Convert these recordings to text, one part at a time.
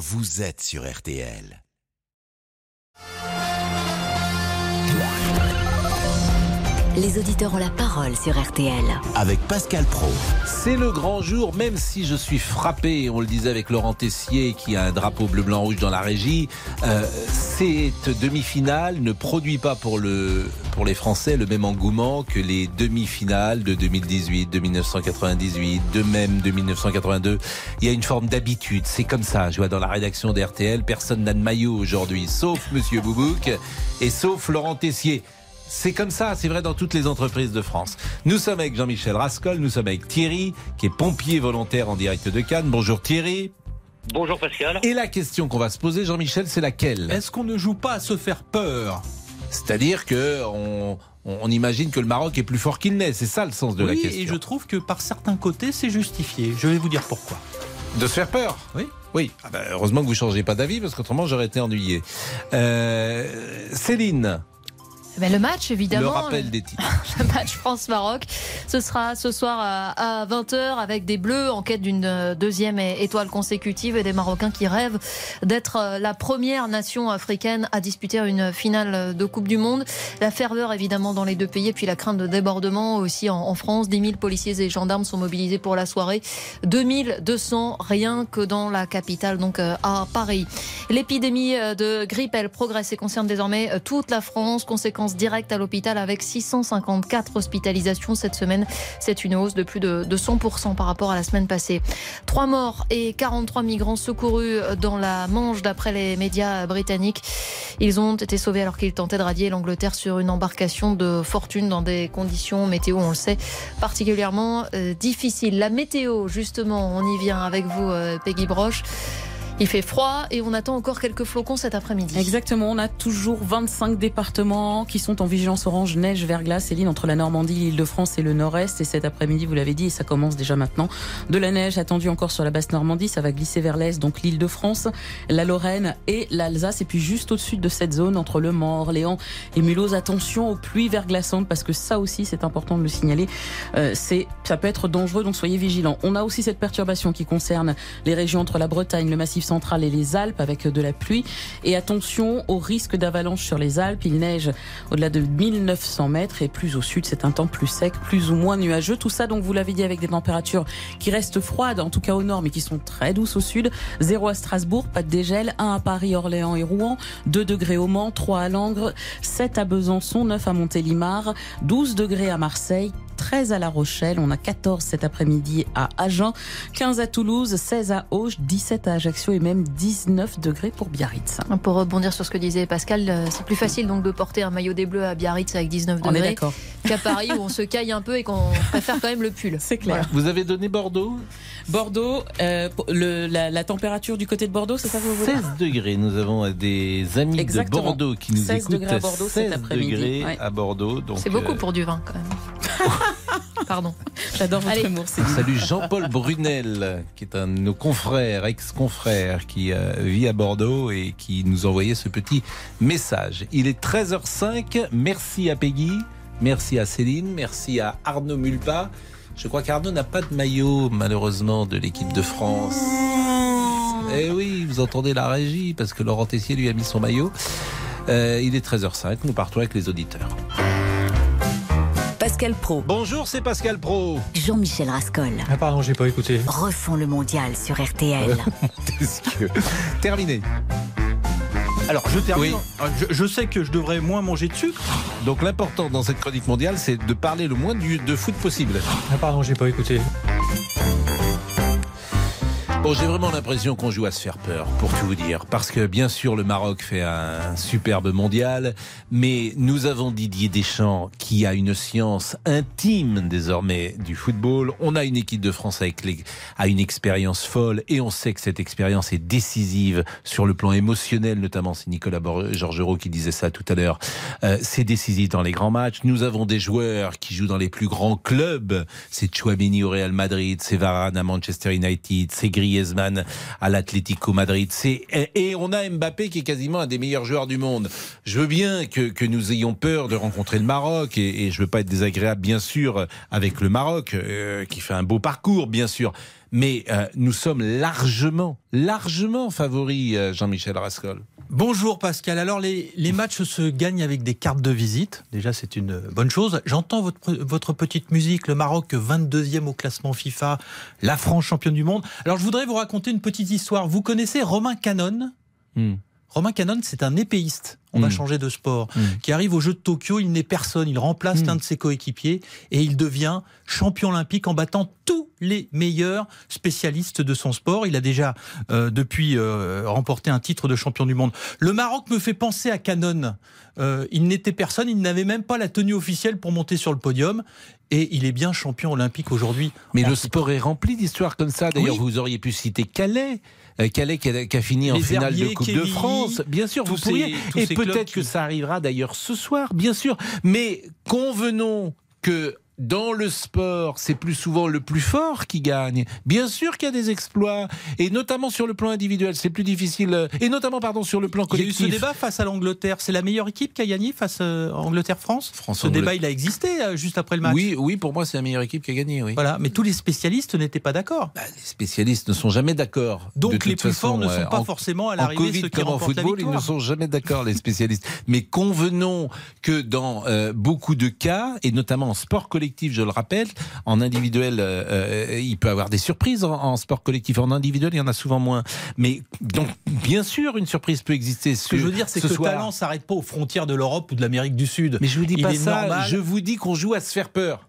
vous êtes sur RTL. Les auditeurs ont la parole sur RTL. Avec Pascal Pro. C'est le grand jour, même si je suis frappé, on le disait avec Laurent Tessier qui a un drapeau bleu, blanc, rouge dans la régie. Euh, cette demi-finale ne produit pas pour, le, pour les Français le même engouement que les demi-finales de 2018, de 1998, de même de 1982. Il y a une forme d'habitude, c'est comme ça. Je vois dans la rédaction d'RTL, personne n'a de maillot aujourd'hui, sauf Monsieur Boubouk et sauf Laurent Tessier. C'est comme ça, c'est vrai dans toutes les entreprises de France. Nous sommes avec Jean-Michel Rascol, nous sommes avec Thierry, qui est pompier volontaire en direct de Cannes. Bonjour Thierry. Bonjour Pascal. Et la question qu'on va se poser, Jean-Michel, c'est laquelle? Est-ce qu'on ne joue pas à se faire peur? C'est-à-dire que on, on imagine que le Maroc est plus fort qu'il n'est. C'est ça le sens de la Oui, question. et je trouve que par certains côtés, c'est justifié. Je vais vous dire pourquoi. De se faire peur? Oui. Oui. Ah ben, heureusement que vous changez pas d'avis parce qu'autrement j'aurais été ennuyé. Euh, Céline, Ben, le match, évidemment. le rappel des titres. le match France-Maroc. Ce sera ce soir à, 20h avec des Bleus en quête d'une euh, deuxième étoile consécutive et des Marocains qui rêvent d'être euh, la première nation africaine à disputer une finale de Coupe du Monde. La ferveur évidemment dans les deux pays et puis la crainte de débordement aussi en, en France. 10 000 policiers et gendarmes sont mobilisés pour la soirée. 2200 rien que dans la capitale, donc euh, à Paris. L'épidémie de grippe, elle progresse et concerne désormais toute la France. Conséquence directe à l'hôpital avec 654 hospitalisations cette semaine. C'est une hausse de plus de, de 100% par rapport à la semaine passée. Trois morts et 43 migrants secourus dans la Manche d'après les médias britanniques. Ils ont été sauvés alors qu'ils tentaient de radier l'Angleterre sur une embarcation de fortune dans des conditions météo, on le sait, particulièrement euh, difficiles. La météo, justement, on y vient avec vous, euh, Peggy Broche. Il fait froid et on attend encore quelques flocons cet après-midi. Exactement, on a toujours 25 départements qui sont en vigilance orange, neige, verglas, Céline, entre la Normandie, l'Île-de-France et le Nord-Est. Et cet après-midi, vous l'avez dit, et ça commence déjà maintenant, de la neige attendue encore sur la basse Normandie, ça va glisser vers l'Est, donc l'Île-de-France, la Lorraine et l'Alsace. Et puis juste au-dessus de cette zone, entre Le Mans, Orléans et Mulhouse, attention aux pluies verglaçantes, parce que ça aussi, c'est important de le signaler, euh, c'est, ça peut être dangereux, donc soyez vigilants. On a aussi cette perturbation qui concerne les régions entre la Bretagne, le Massif central et les Alpes avec de la pluie. Et attention au risque d'avalanche sur les Alpes. Il neige au-delà de 1900 mètres et plus au sud, c'est un temps plus sec, plus ou moins nuageux. Tout ça, donc, vous l'avez dit, avec des températures qui restent froides, en tout cas au nord, mais qui sont très douces au sud. 0 à Strasbourg, pas de dégel. 1 à Paris, Orléans et Rouen. 2 degrés au Mans, 3 à Langres, 7 à Besançon, 9 à Montélimar, 12 degrés à Marseille, 13 à La Rochelle, on a 14 cet après-midi à Agen, 15 à Toulouse, 16 à Auch, 17 à Ajaccio et même 19 degrés pour Biarritz. Pour rebondir sur ce que disait Pascal, euh, c'est plus facile donc de porter un maillot des Bleus à Biarritz avec 19 On est degrés qu'à Paris où on se caille un peu et qu'on préfère quand même le pull. C'est clair. Vous avez donné Bordeaux Bordeaux, euh, le- la, la température du côté de Bordeaux, c'est ça que vous voulez 16 degrés. Nous avons des amis Exactement. de Bordeaux qui nous 16 écoutent. degrés à Bordeaux cet 16 après-midi. degrés Ouais. à Bordeaux. donc, C'est beaucoup euh, pour du vin quand même. Pardon. J'adore votre Allez. humour. Salut Jean-Paul Brunel, qui est un de nos confrères, ex-confrères, qui euh, vit à Bordeaux et qui nous envoyait ce petit message. Il est 13h05. Merci à Peggy, merci à Céline, merci à Arnaud Mulpa. Je crois qu'Arnaud n'a pas de maillot, malheureusement, de l'équipe de France. Eh oui, vous entendez la régie, parce que Laurent Tessier lui a mis son maillot. Euh, il est 13h05, nous partons avec les auditeurs. Pascal Pro, Bonjour, c'est Pascal Pro. Jean-Michel Rascol. Ah pardon, j'ai pas écouté. Refont le mondial sur RTL. Terminé. Alors, je termine. Oui. Je, je sais que je devrais moins manger de sucre. Donc l'important dans cette chronique mondiale, c'est de parler le moins du- de foot possible. Ah pardon, j'ai pas écouté. Bon, j'ai vraiment l'impression qu'on joue à se faire peur, pour tout vous dire. Parce que bien sûr, le Maroc fait un superbe mondial, mais nous avons Didier Deschamps qui a une science intime désormais du football. On a une équipe de France avec les, a une expérience folle et on sait que cette expérience est décisive sur le plan émotionnel, notamment c'est Nicolas Georgerot qui disait ça tout à l'heure. Euh, c'est décisif dans les grands matchs. Nous avons des joueurs qui jouent dans les plus grands clubs. C'est Chouameni au Real Madrid, c'est Varane à Manchester United, c'est Griezmann Griezmann à l'Atlético Madrid. Et on a Mbappé qui est quasiment un des meilleurs joueurs du monde. Je veux bien que, que nous ayons peur de rencontrer le Maroc et, et je veux pas être désagréable bien sûr avec le Maroc euh, qui fait un beau parcours bien sûr. Mais euh, nous sommes largement, largement favoris, euh, Jean-Michel Rascol. Bonjour Pascal. Alors les, matchs se gagnent avec des cartes de visite. Déjà c'est une bonne chose. J'entends votre, votre petite musique, le Maroc 22e au classement FIFA, la France championne du monde. Alors je voudrais vous raconter une petite histoire. Vous connaissez Romain Canon? Hmm. Romain Canon, c'est un épéiste. On mmh. va changer de sport. Mmh. Qui arrive aux Jeux de Tokyo, il n'est personne. Il remplace mmh. l'un de ses coéquipiers et il devient champion olympique en battant tous les meilleurs spécialistes de son sport. Il a déjà euh, depuis euh, remporté un titre de champion du monde. Le Maroc me fait penser à Canon. Euh, il n'était personne, il n'avait même pas la tenue officielle pour monter sur le podium. Et il est bien champion olympique aujourd'hui. Mais le sport est rempli d'histoires comme ça. D'ailleurs, vous auriez pu citer Calais. Calais qui a, qui a fini en finale de Coupe de France. Bien sûr, vous pourriez. Et peut-être que ça arrivera d'ailleurs ce soir, bien sûr. Mais convenons que dans le sport, c'est plus souvent le plus fort qui gagne. Bien sûr qu'il y a des exploits, et notamment sur le plan individuel, c'est plus difficile, euh, et notamment pardon sur le plan collectif. Il y a eu ce débat face à l'Angleterre. C'est la meilleure équipe qui a gagné face à euh, Angleterre-France. ce débat, il a existé euh, juste après le match. Oui, oui, pour moi, c'est la meilleure équipe qui a gagné. Oui. Voilà, mais tous les spécialistes n'étaient pas d'accord. Bah, les spécialistes ne sont jamais d'accord. Donc les plus forts ne sont pas forcément à l'arrivée ceux qui comme en football, ils ne sont jamais d'accord les spécialistes. mais convenons que dans beaucoup de cas, et notamment en sport collectif, je le rappelle en individuel, euh, euh, il peut avoir des surprises en, sport collectif. En individuel, il y en a souvent moins. Mais donc, bien sûr, une surprise peut exister. Ce que je veux dire, c'est que le talent s'arrête pas aux frontières de l'Europe ou de l'Amérique du Sud. Mais je vous dis pas ça. Je vous dis qu'on joue à se faire peur.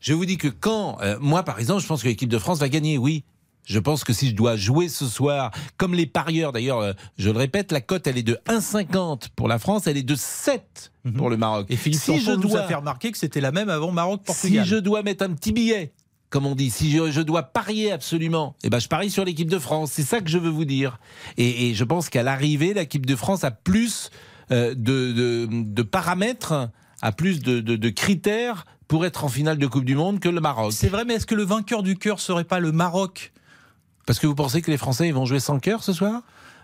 Je vous dis que quand, euh, moi par exemple, je pense que l'équipe de France va gagner, oui. Je pense que si je dois jouer ce soir, comme les parieurs, d'ailleurs, je le répète, la cote, elle est de 1,50 pour la France, elle est de 7 mhm. pour le Maroc. Et Philippe si je dois faire remarquer que c'était la même avant Maroc-Portugal. Si je dois mettre un petit billet, comme on dit, si je, dois parier absolument, eh ben je parie sur l'équipe de France. C'est ça que je veux vous dire. Et, je pense qu'à l'arrivée, l'équipe de France a plus euh, de, de, paramètres, a plus de, de critères pour être en finale de Coupe du Monde que le Maroc. C'est vrai, mais est-ce que le vainqueur du cœur serait pas le Maroc? Parce que vous pensez que les Français ils vont jouer sans cœur ce soir?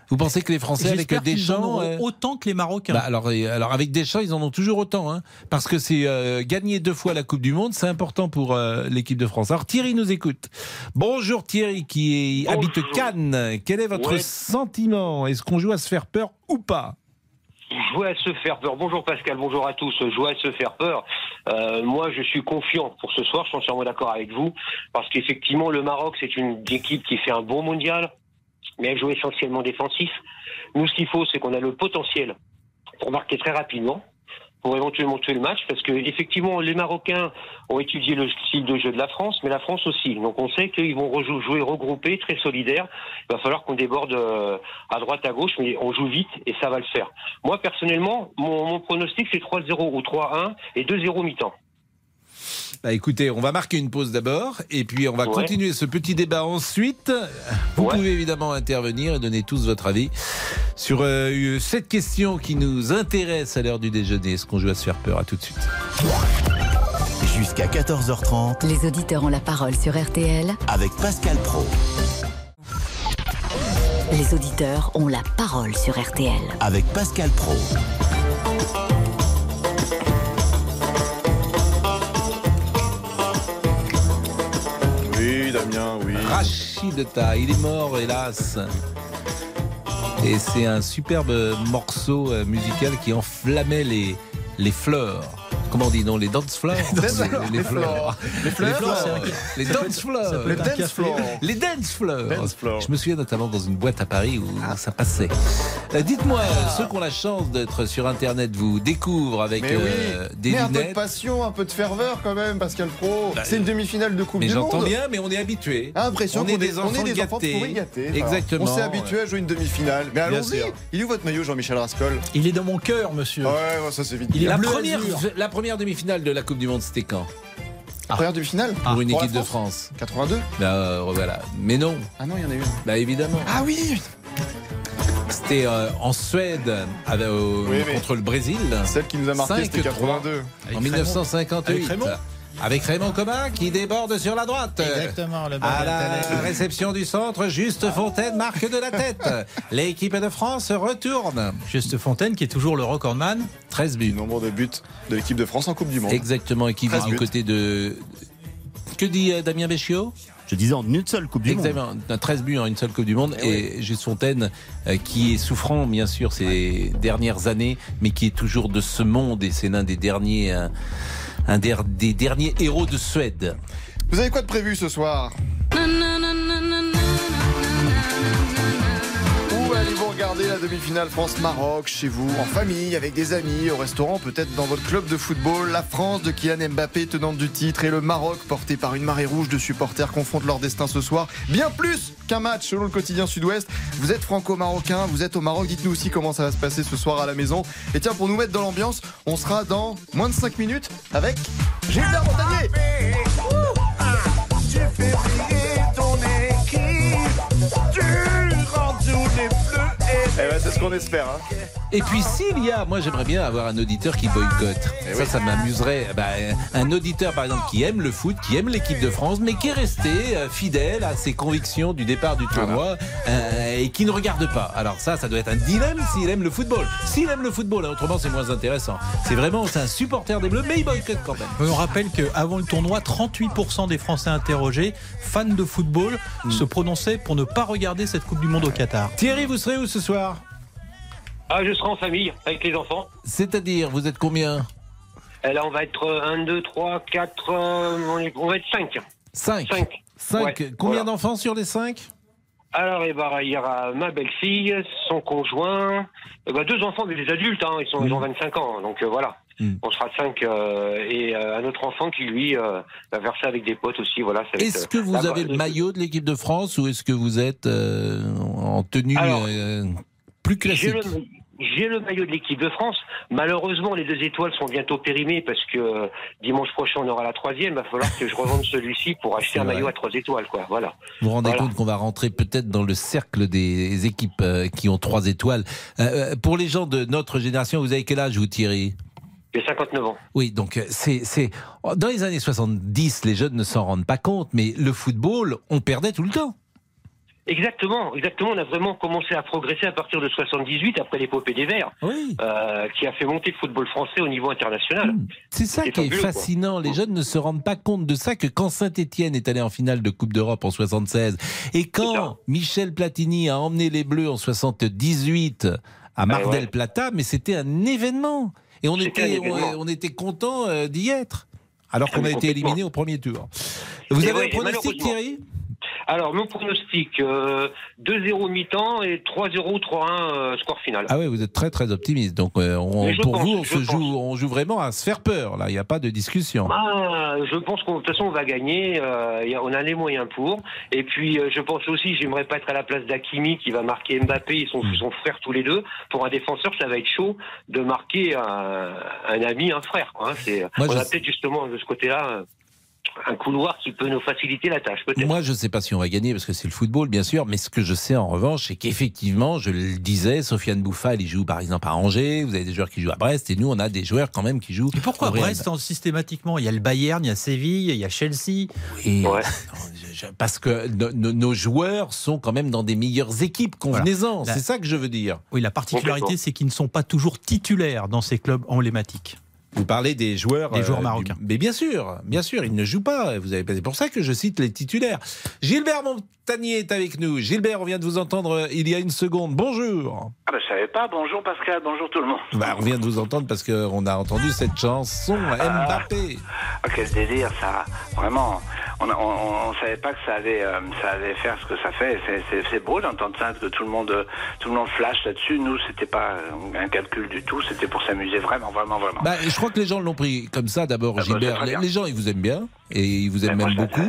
Vous pensez que les Français avec Deschamps euh... autant que les Marocains. Bah alors, alors avec Deschamps ils en ont toujours autant hein, parce que c'est euh, gagner deux fois la Coupe du Monde c'est important pour euh, l'équipe de France. Alors Thierry nous écoute. Bonjour Thierry qui habite Cannes. Quel est votre sentiment? Est-ce qu'on joue à se faire peur ou pas? Jouer à se faire peur. Bonjour Pascal, bonjour à tous. Jouer à se faire peur. Euh, moi, je suis confiant pour ce soir. Je suis entièrement d'accord avec vous parce qu'effectivement, le Maroc, c'est une équipe qui fait un bon mondial, mais elle joue essentiellement défensif. Nous, ce qu'il faut, c'est qu'on a le potentiel pour marquer très rapidement pour éventuellement tuer le match, parce que effectivement les Marocains ont étudié le style de jeu de la France, mais la France aussi. Donc on sait qu'ils vont jouer regroupés, très solidaires. Il va falloir qu'on déborde euh, à droite, à gauche, mais on joue vite et ça va le faire. Moi personnellement, mon, mon pronostic c'est 3-0 ou 3-1 et 2-0 mi-temps. Bah écoutez, on va marquer une pause d'abord et puis on va continuer ce petit débat ensuite. Vous pouvez évidemment intervenir et donner tous votre avis sur euh, cette question qui nous intéresse à l'heure du déjeuner. Est-ce qu'on joue à se faire peur? À tout de suite. Jusqu'à 14h30. Les auditeurs ont la parole sur RTL avec Pascal Pro. Les auditeurs ont la parole sur RTL avec Pascal Pro. Oui. Rachid il est mort, hélas. Et c'est un superbe morceau euh, musical qui enflammait les fleurs comment on dit non les dance floors les, fleurs. les fleurs. Les dance floors les dance floors les dance floors je me souviens notamment dans une boîte à Paris où ah. ça passait. Euh, dites-moi ah. ceux qui ont la chance d'être sur internet vous découvrent avec euh, des mais lunettes un peu de passion un peu de ferveur quand même Pascal Pro. Bah, c'est une demi-finale de Coupe du Monde. mais j'entends bien mais on est habitué. Ah, impression on, est des enfants, on est des enfants gâtés. exactement. on s'est habitué à jouer une demi-finale. Mais allons-y. il est où votre maillot Jean-Michel Rascol? Il est dans mon cœur monsieur. Ouais ça c'est vite il est la première première demi-finale de la Coupe du Monde, c'était quand ah. Première demi-finale Pour une équipe de France 82 bah, euh, voilà. Mais non. Ah non, il y en a eu Bah évidemment. Ah oui C'était euh, en Suède contre le Brésil. Celle qui nous a marqué, c'était 82. en 1958. avec Raymond Coma qui déborde sur la droite. Exactement, le À la réception du centre, Juste Fontaine marque de la tête. L'équipe de France retourne. Juste Fontaine qui est toujours le recordman. 13 Du buts. nombre de buts de l'équipe de France en Coupe du Monde. Exactement, et qui va 13 du côté de. Que dit euh, Damien Béchiot? Je disais en une seule Coupe du Monde. Exactement, un 13 buts en une seule Coupe du Monde. Et Juste Fontaine, euh, qui est souffrant, bien sûr, ces dernières années, mais qui est toujours de ce monde. Et c'est l'un des derniers, euh, un der- des derniers héros de Suède. Vous avez quoi de prévu ce soir? Regarder la demi-finale France-Maroc Chez vous, en famille, avec des amis, au restaurant, peut-être dans votre club de football La France de Kylian Mbappé, tenante du titre, et le Maroc, porté par une marée rouge de supporters, confrontent leur destin ce soir. Bien plus qu'un match, selon le quotidien Sud-Ouest. Vous êtes franco-marocain, vous êtes au Maroc. Dites-nous aussi comment ça va se passer ce soir à la maison. Et tiens, pour nous mettre dans l'ambiance, on sera dans moins de 5 minutes avec Gilbert Montagnier. Eh ben, c'est ce qu'on espère. hein. Et puis s'il y a, moi j'aimerais bien avoir un auditeur qui boycotte. ça, ça m'amuserait. Bah, un auditeur par exemple qui aime le foot, qui aime l'équipe de France, mais qui est resté euh, fidèle à ses convictions du départ du tournoi euh, et qui ne regarde pas. Alors ça, ça doit être un dilemme s'il aime le football. S'il aime le football, hein, autrement c'est moins intéressant. C'est vraiment, c'est un supporter des Bleus, mais il boycotte quand même. On rappelle qu'avant le tournoi, 38% des Français interrogés, fans de football, se prononçaient pour ne pas regarder cette Coupe du Monde au Qatar. Thierry, vous serez où ce soir? Ah, je serai en famille avec les enfants. C'est-à-dire, vous êtes combien Et là, on va être 1, 2, 3, 4, on, va être 5. 5. 5. 5. Ouais, Combien voilà. d'enfants sur les 5 Alors, eh ben, il y aura ma belle-fille, son conjoint, eh ben, deux enfants, mais des adultes, hein, ils, sont, ils ont 25 ans, donc euh, voilà. Mm. On sera 5 et euh, un autre enfant qui, lui, euh, va faire ça avec des potes aussi. Voilà, Est-ce que euh, vous avez le maillot de l'équipe de France ou est-ce que vous êtes euh, en tenue Alors, euh, plus classique j'ai le maillot de l'équipe de France. Malheureusement, les deux étoiles sont bientôt périmées parce que euh, dimanche prochain, on aura la troisième. Il va falloir que je revende celui-ci pour acheter un vrai. maillot à trois étoiles, quoi. Voilà. Vous vous rendez Voilà. compte qu'on va rentrer peut-être dans le cercle des équipes euh, qui ont trois étoiles. Euh, pour les gens de notre génération, vous avez quel âge vous Thierry? J'ai 59 ans. Oui, donc c'est dans les années 70, les jeunes ne s'en rendent pas compte, mais le football, on perdait tout le temps. Exactement, exactement. On a vraiment commencé à progresser à partir de 78 après l'épopée des Verts, Oui. euh, qui a fait monter le football français au niveau international. C'est ça qui est quoi. fascinant. Les jeunes ne se rendent pas compte de ça que quand Saint-Etienne est allé en finale de Coupe d'Europe en 76 et quand. Michel Platini a emmené les Bleus en 78 à Mar ouais. del Plata, mais c'était un événement. Et on était, on, on était content euh, d'y être. Alors Ah, qu'on a été éliminé au premier tour. Vous Et avez ouais, un pronostic. Thierry? Alors, mon pronostic, euh, 2-0 mi-temps et 3-0, 3-1 euh, score final. Ah ouais, vous êtes très très optimiste. Donc euh, on- pour pense, vous, on se joue, on joue vraiment à se faire peur. Là, il n'y a pas de discussion. Ah, je pense qu'de toute façon on va gagner. euh, y a- on a les moyens pour. Et puis euh, je pense aussi, j'aimerais pas être à la place d'Akimi qui va marquer Mbappé. Ils sont, Hmm. ils sont frères tous les deux. Pour un défenseur, ça va être chaud de marquer un, un ami, un frère. quoi, hein. Moi, on a peut-être justement de ce côté-là euh, un couloir qui peut nous faciliter la tâche. Peut-être. Moi, je ne sais pas si on va gagner parce que c'est le football, bien sûr. Mais ce que je sais en revanche, c'est qu'effectivement, je le disais, Sofiane Bouffal, il joue par exemple à Angers. Vous avez des joueurs qui jouent à Brest, et nous, on a des joueurs quand même qui jouent. Et pourquoi. Brest en- systématiquement? Il y a le Bayern, il y a Séville, il y a Chelsea. Ouais. je- Parce que no- no- nos joueurs sont quand même dans des meilleures équipes. Convenez-en, Voilà. c'est ça que je veux dire. Oui, la particularité, c'est qu'ils ne sont pas toujours titulaires dans ces clubs emblématiques. Vous parlez des joueurs, Des joueurs du- marocains. mais bien sûr, bien sûr, ils ne jouent pas. Vous avez, c'est pour ça que je cite les titulaires. Gilbert Montagnier est avec nous. Gilbert, on vient de vous entendre euh, il y a une seconde. Bonjour. Ah bah, je savais pas. Bonjour Pascal, bonjour tout le monde. Bah, on vient de vous entendre parce qu'on a entendu cette chanson Mbappé. Ah, quel délire ça. Vraiment, on, a- on, on- on savait pas que ça allait, euh, ça allait faire ce que ça fait. C'est- C'est c'est beau d'entendre ça, que tout le monde, euh, tout le monde flash là-dessus. Nous, c'était pas euh, un calcul du tout. C'était pour s'amuser vraiment, vraiment, vraiment. Bah, je crois que les gens l'ont pris comme ça d'abord, Ah bah, Gilbert. les, gens, ils vous aiment bien et ils vous aiment même beaucoup.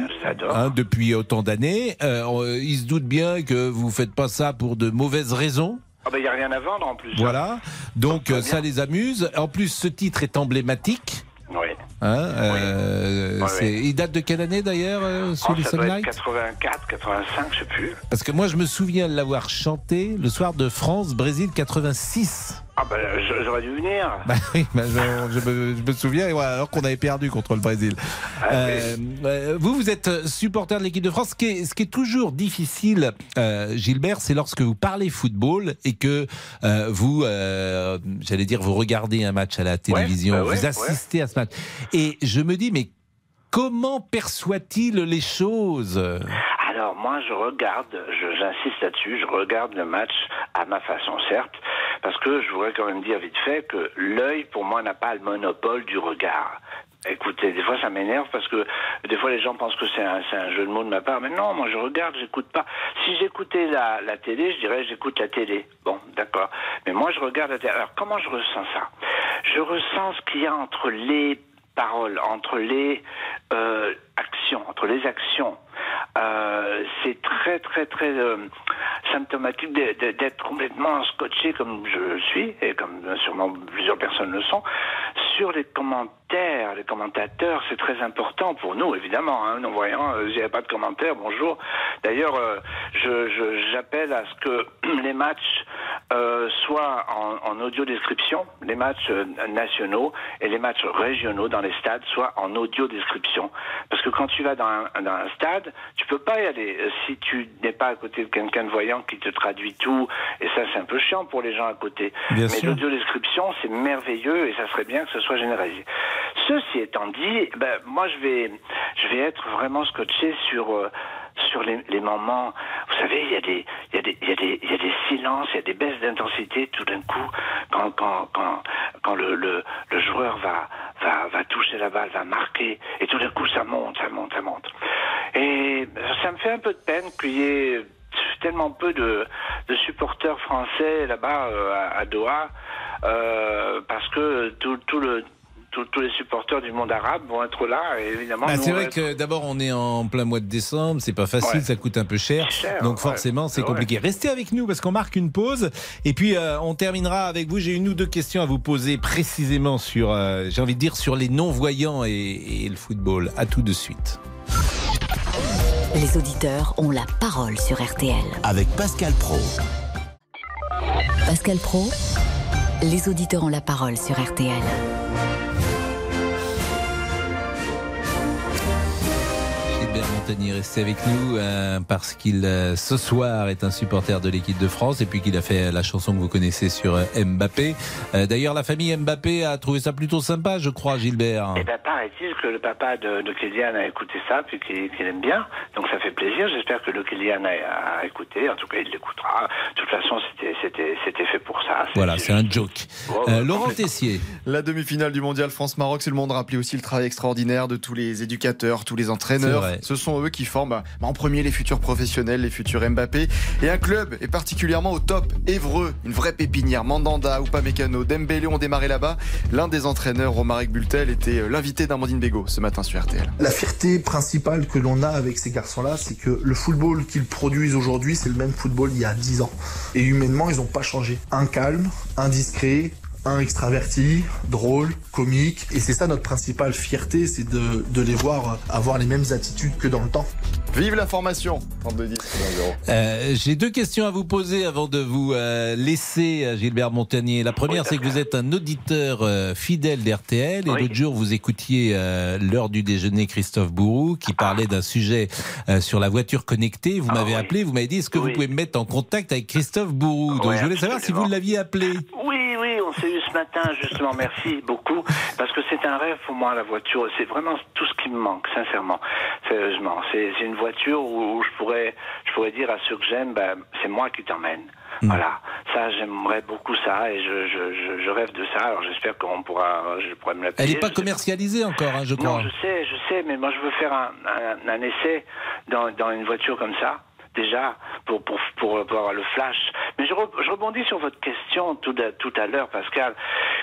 hein, depuis autant d'années. Euh, euh, ils se doutent bien que vous faites pas ça pour de mauvaises raisons. Ah bah, y a rien à vendre en plus. Voilà. Donc euh, ça les amuse. En plus, ce titre est emblématique. Oui. Hein, euh, Oui, c'est- oui. Il date de quelle année d'ailleurs, euh, Oh, Sunlight 84, 85, je sais plus. Parce que moi, je me souviens l'avoir chanté le soir de France-Brésil 86. Ah ben, j'aurais dû venir. Bah oui, bah, je, me, souviens, alors qu'on avait perdu contre le Brésil. Ah euh, euh, vous, vous êtes supporter de l'équipe de France. Ce qui est, ce qui est toujours difficile, euh, Gilbert, c'est lorsque vous parlez football et que vous, j'allais dire, vous regardez un match à la télévision, bah vous assistez à ce match. Et je me dis, mais comment perçoit-il les choses? Alors moi je regarde, j'insiste là-dessus, je regarde le match à ma façon certes, parce que je voudrais quand même dire vite fait que l'œil pour moi n'a pas le monopole du regard. Écoutez, des fois ça m'énerve parce que des fois les gens pensent que c'est un, jeu de mots de ma part, mais non, moi je regarde, j'écoute pas. Si j'écoutais la, la télé, je dirais j'écoute la télé. Bon, d'accord. Mais moi je regarde la télé. Alors comment je ressens ça? Je ressens ce qu'il y a entre les paroles, entre les euh, actions, entre les actions euh, c'est très très très euh, symptomatique d'être complètement scotché comme je suis et comme sûrement plusieurs personnes le sont sur les commentaires, les commentateurs, c'est très important pour nous évidemment. Hein, non voyant, euh, il n'y a pas de commentaires. Bonjour. D'ailleurs, je j'appelle à ce que les matchs soient en, en, audio description, les matchs nationaux et les matchs régionaux dans les stades soient en audio description, parce que quand tu vas dans un, dans un stade tu peux pas y aller euh, si tu n'es pas à côté de quelqu'un de voyant qui te traduit tout. Et ça, c'est un peu chiant pour les gens à côté. Mais l'audio-description, c'est merveilleux et ça serait bien que ce soit généralisé. Ceci étant dit, ben, moi, je vais, je vais être vraiment scotché sur... Euh, sur les, moments. Vous savez, il y a des, y y silences, il y a des baisses d'intensité tout d'un coup quand, quand, quand, quand le, le, joueur va, va, va toucher la balle, va marquer, et tout d'un coup ça monte, ça monte, ça monte. Et ça me fait un peu de peine qu'il y ait tellement peu de, supporters français là-bas euh, à, Doha, euh, parce que tout, tout le tous les supporters du monde arabe vont être là. Et évidemment, bah, c'est vrai que d'abord on est en plein mois de décembre, c'est pas facile, ça coûte un peu cher, donc forcément c'est compliqué. Restez avec nous parce qu'on marque une pause et puis euh, on terminera avec vous. J'ai une ou deux questions à vous poser précisément sur, j'ai envie de dire, sur les non voyants et, et le football. À tout de suite. Les auditeurs ont la parole sur RTL. Avec Pascal Pro. Pascal Pro, les auditeurs ont la parole sur RTL. Montagnier, restez avec nous euh, parce qu'il euh, ce soir est un supporter de l'équipe de France et puis qu'il a fait la chanson que vous connaissez sur euh, Mbappé. D'ailleurs, la famille Mbappé a trouvé ça plutôt sympa, je crois, Gilbert. Eh bien, paraît-il que le papa de, de Kylian a écouté ça puis qu'il aime bien. Donc ça fait plaisir. J'espère que le Kylian a, écouté. En tout cas, il l'écoutera. De toute façon, c'était fait pour ça. Voilà, c'est un joke. Laurent Tessier. La demi-finale du mondial France-Maroc, c'est le monde rappelé aussi le travail extraordinaire de tous les éducateurs, tous les entraîneurs. Ce sont eux qui forment bah, en premier les futurs professionnels, les futurs Mbappé. Et un club est particulièrement au top, Évreux, une vraie pépinière. Mandanda, Upamecano, Dembélé ont démarré là-bas. L'un des entraîneurs, Romaric Bultel, était euh, l'invité d'Amandine Bego ce matin sur RTL. La fierté principale que l'on a avec ces garçons-là, c'est que le football qu'ils produisent aujourd'hui, c'est le même football il y a 10 ans. Et humainement, ils n'ont pas changé. Un calme, un discret, un extraverti, drôle, comique. Et c'est ça notre principale fierté, c'est de, de, les voir avoir les mêmes attitudes que dans le temps. Vive la formation 32 euh, J'ai deux questions à vous poser avant de vous euh, laisser, euh, Gilbert Montagnier. La première, c'est que vous êtes un auditeur euh, fidèle d'RTL. Et l'autre jour, vous écoutiez l'heure du déjeuner Christophe Bourou qui parlait d'un sujet sur la voiture connectée. Vous ah m'avez appelé, vous m'avez dit, est-ce que vous pouvez me mettre en contact avec Christophe Bourou Donc je voulais savoir si vous l'aviez appelé. Oui, oui, on s'est ce matin, justement. Merci beaucoup. Parce que c'est un rêve pour moi, la voiture. C'est vraiment tout ce qui me manque, sincèrement. Sérieusement. C'est une voiture où, je, pourrais, je pourrais dire à ceux que j'aime, ben, c'est moi qui t'emmène. Hmm. Voilà, ça j'aimerais beaucoup ça et je, je, je, rêve de ça. Alors j'espère qu'on pourra, je pourrais me la Elle n'est pas commercialisée encore, hein, je crois. Non, je sais, je sais, mais moi je veux faire un, un, un essai dans, dans une voiture comme ça déjà pour, pour, pour, avoir le flash. Mais je, je, rebondis sur votre question tout, tout à l'heure, Pascal.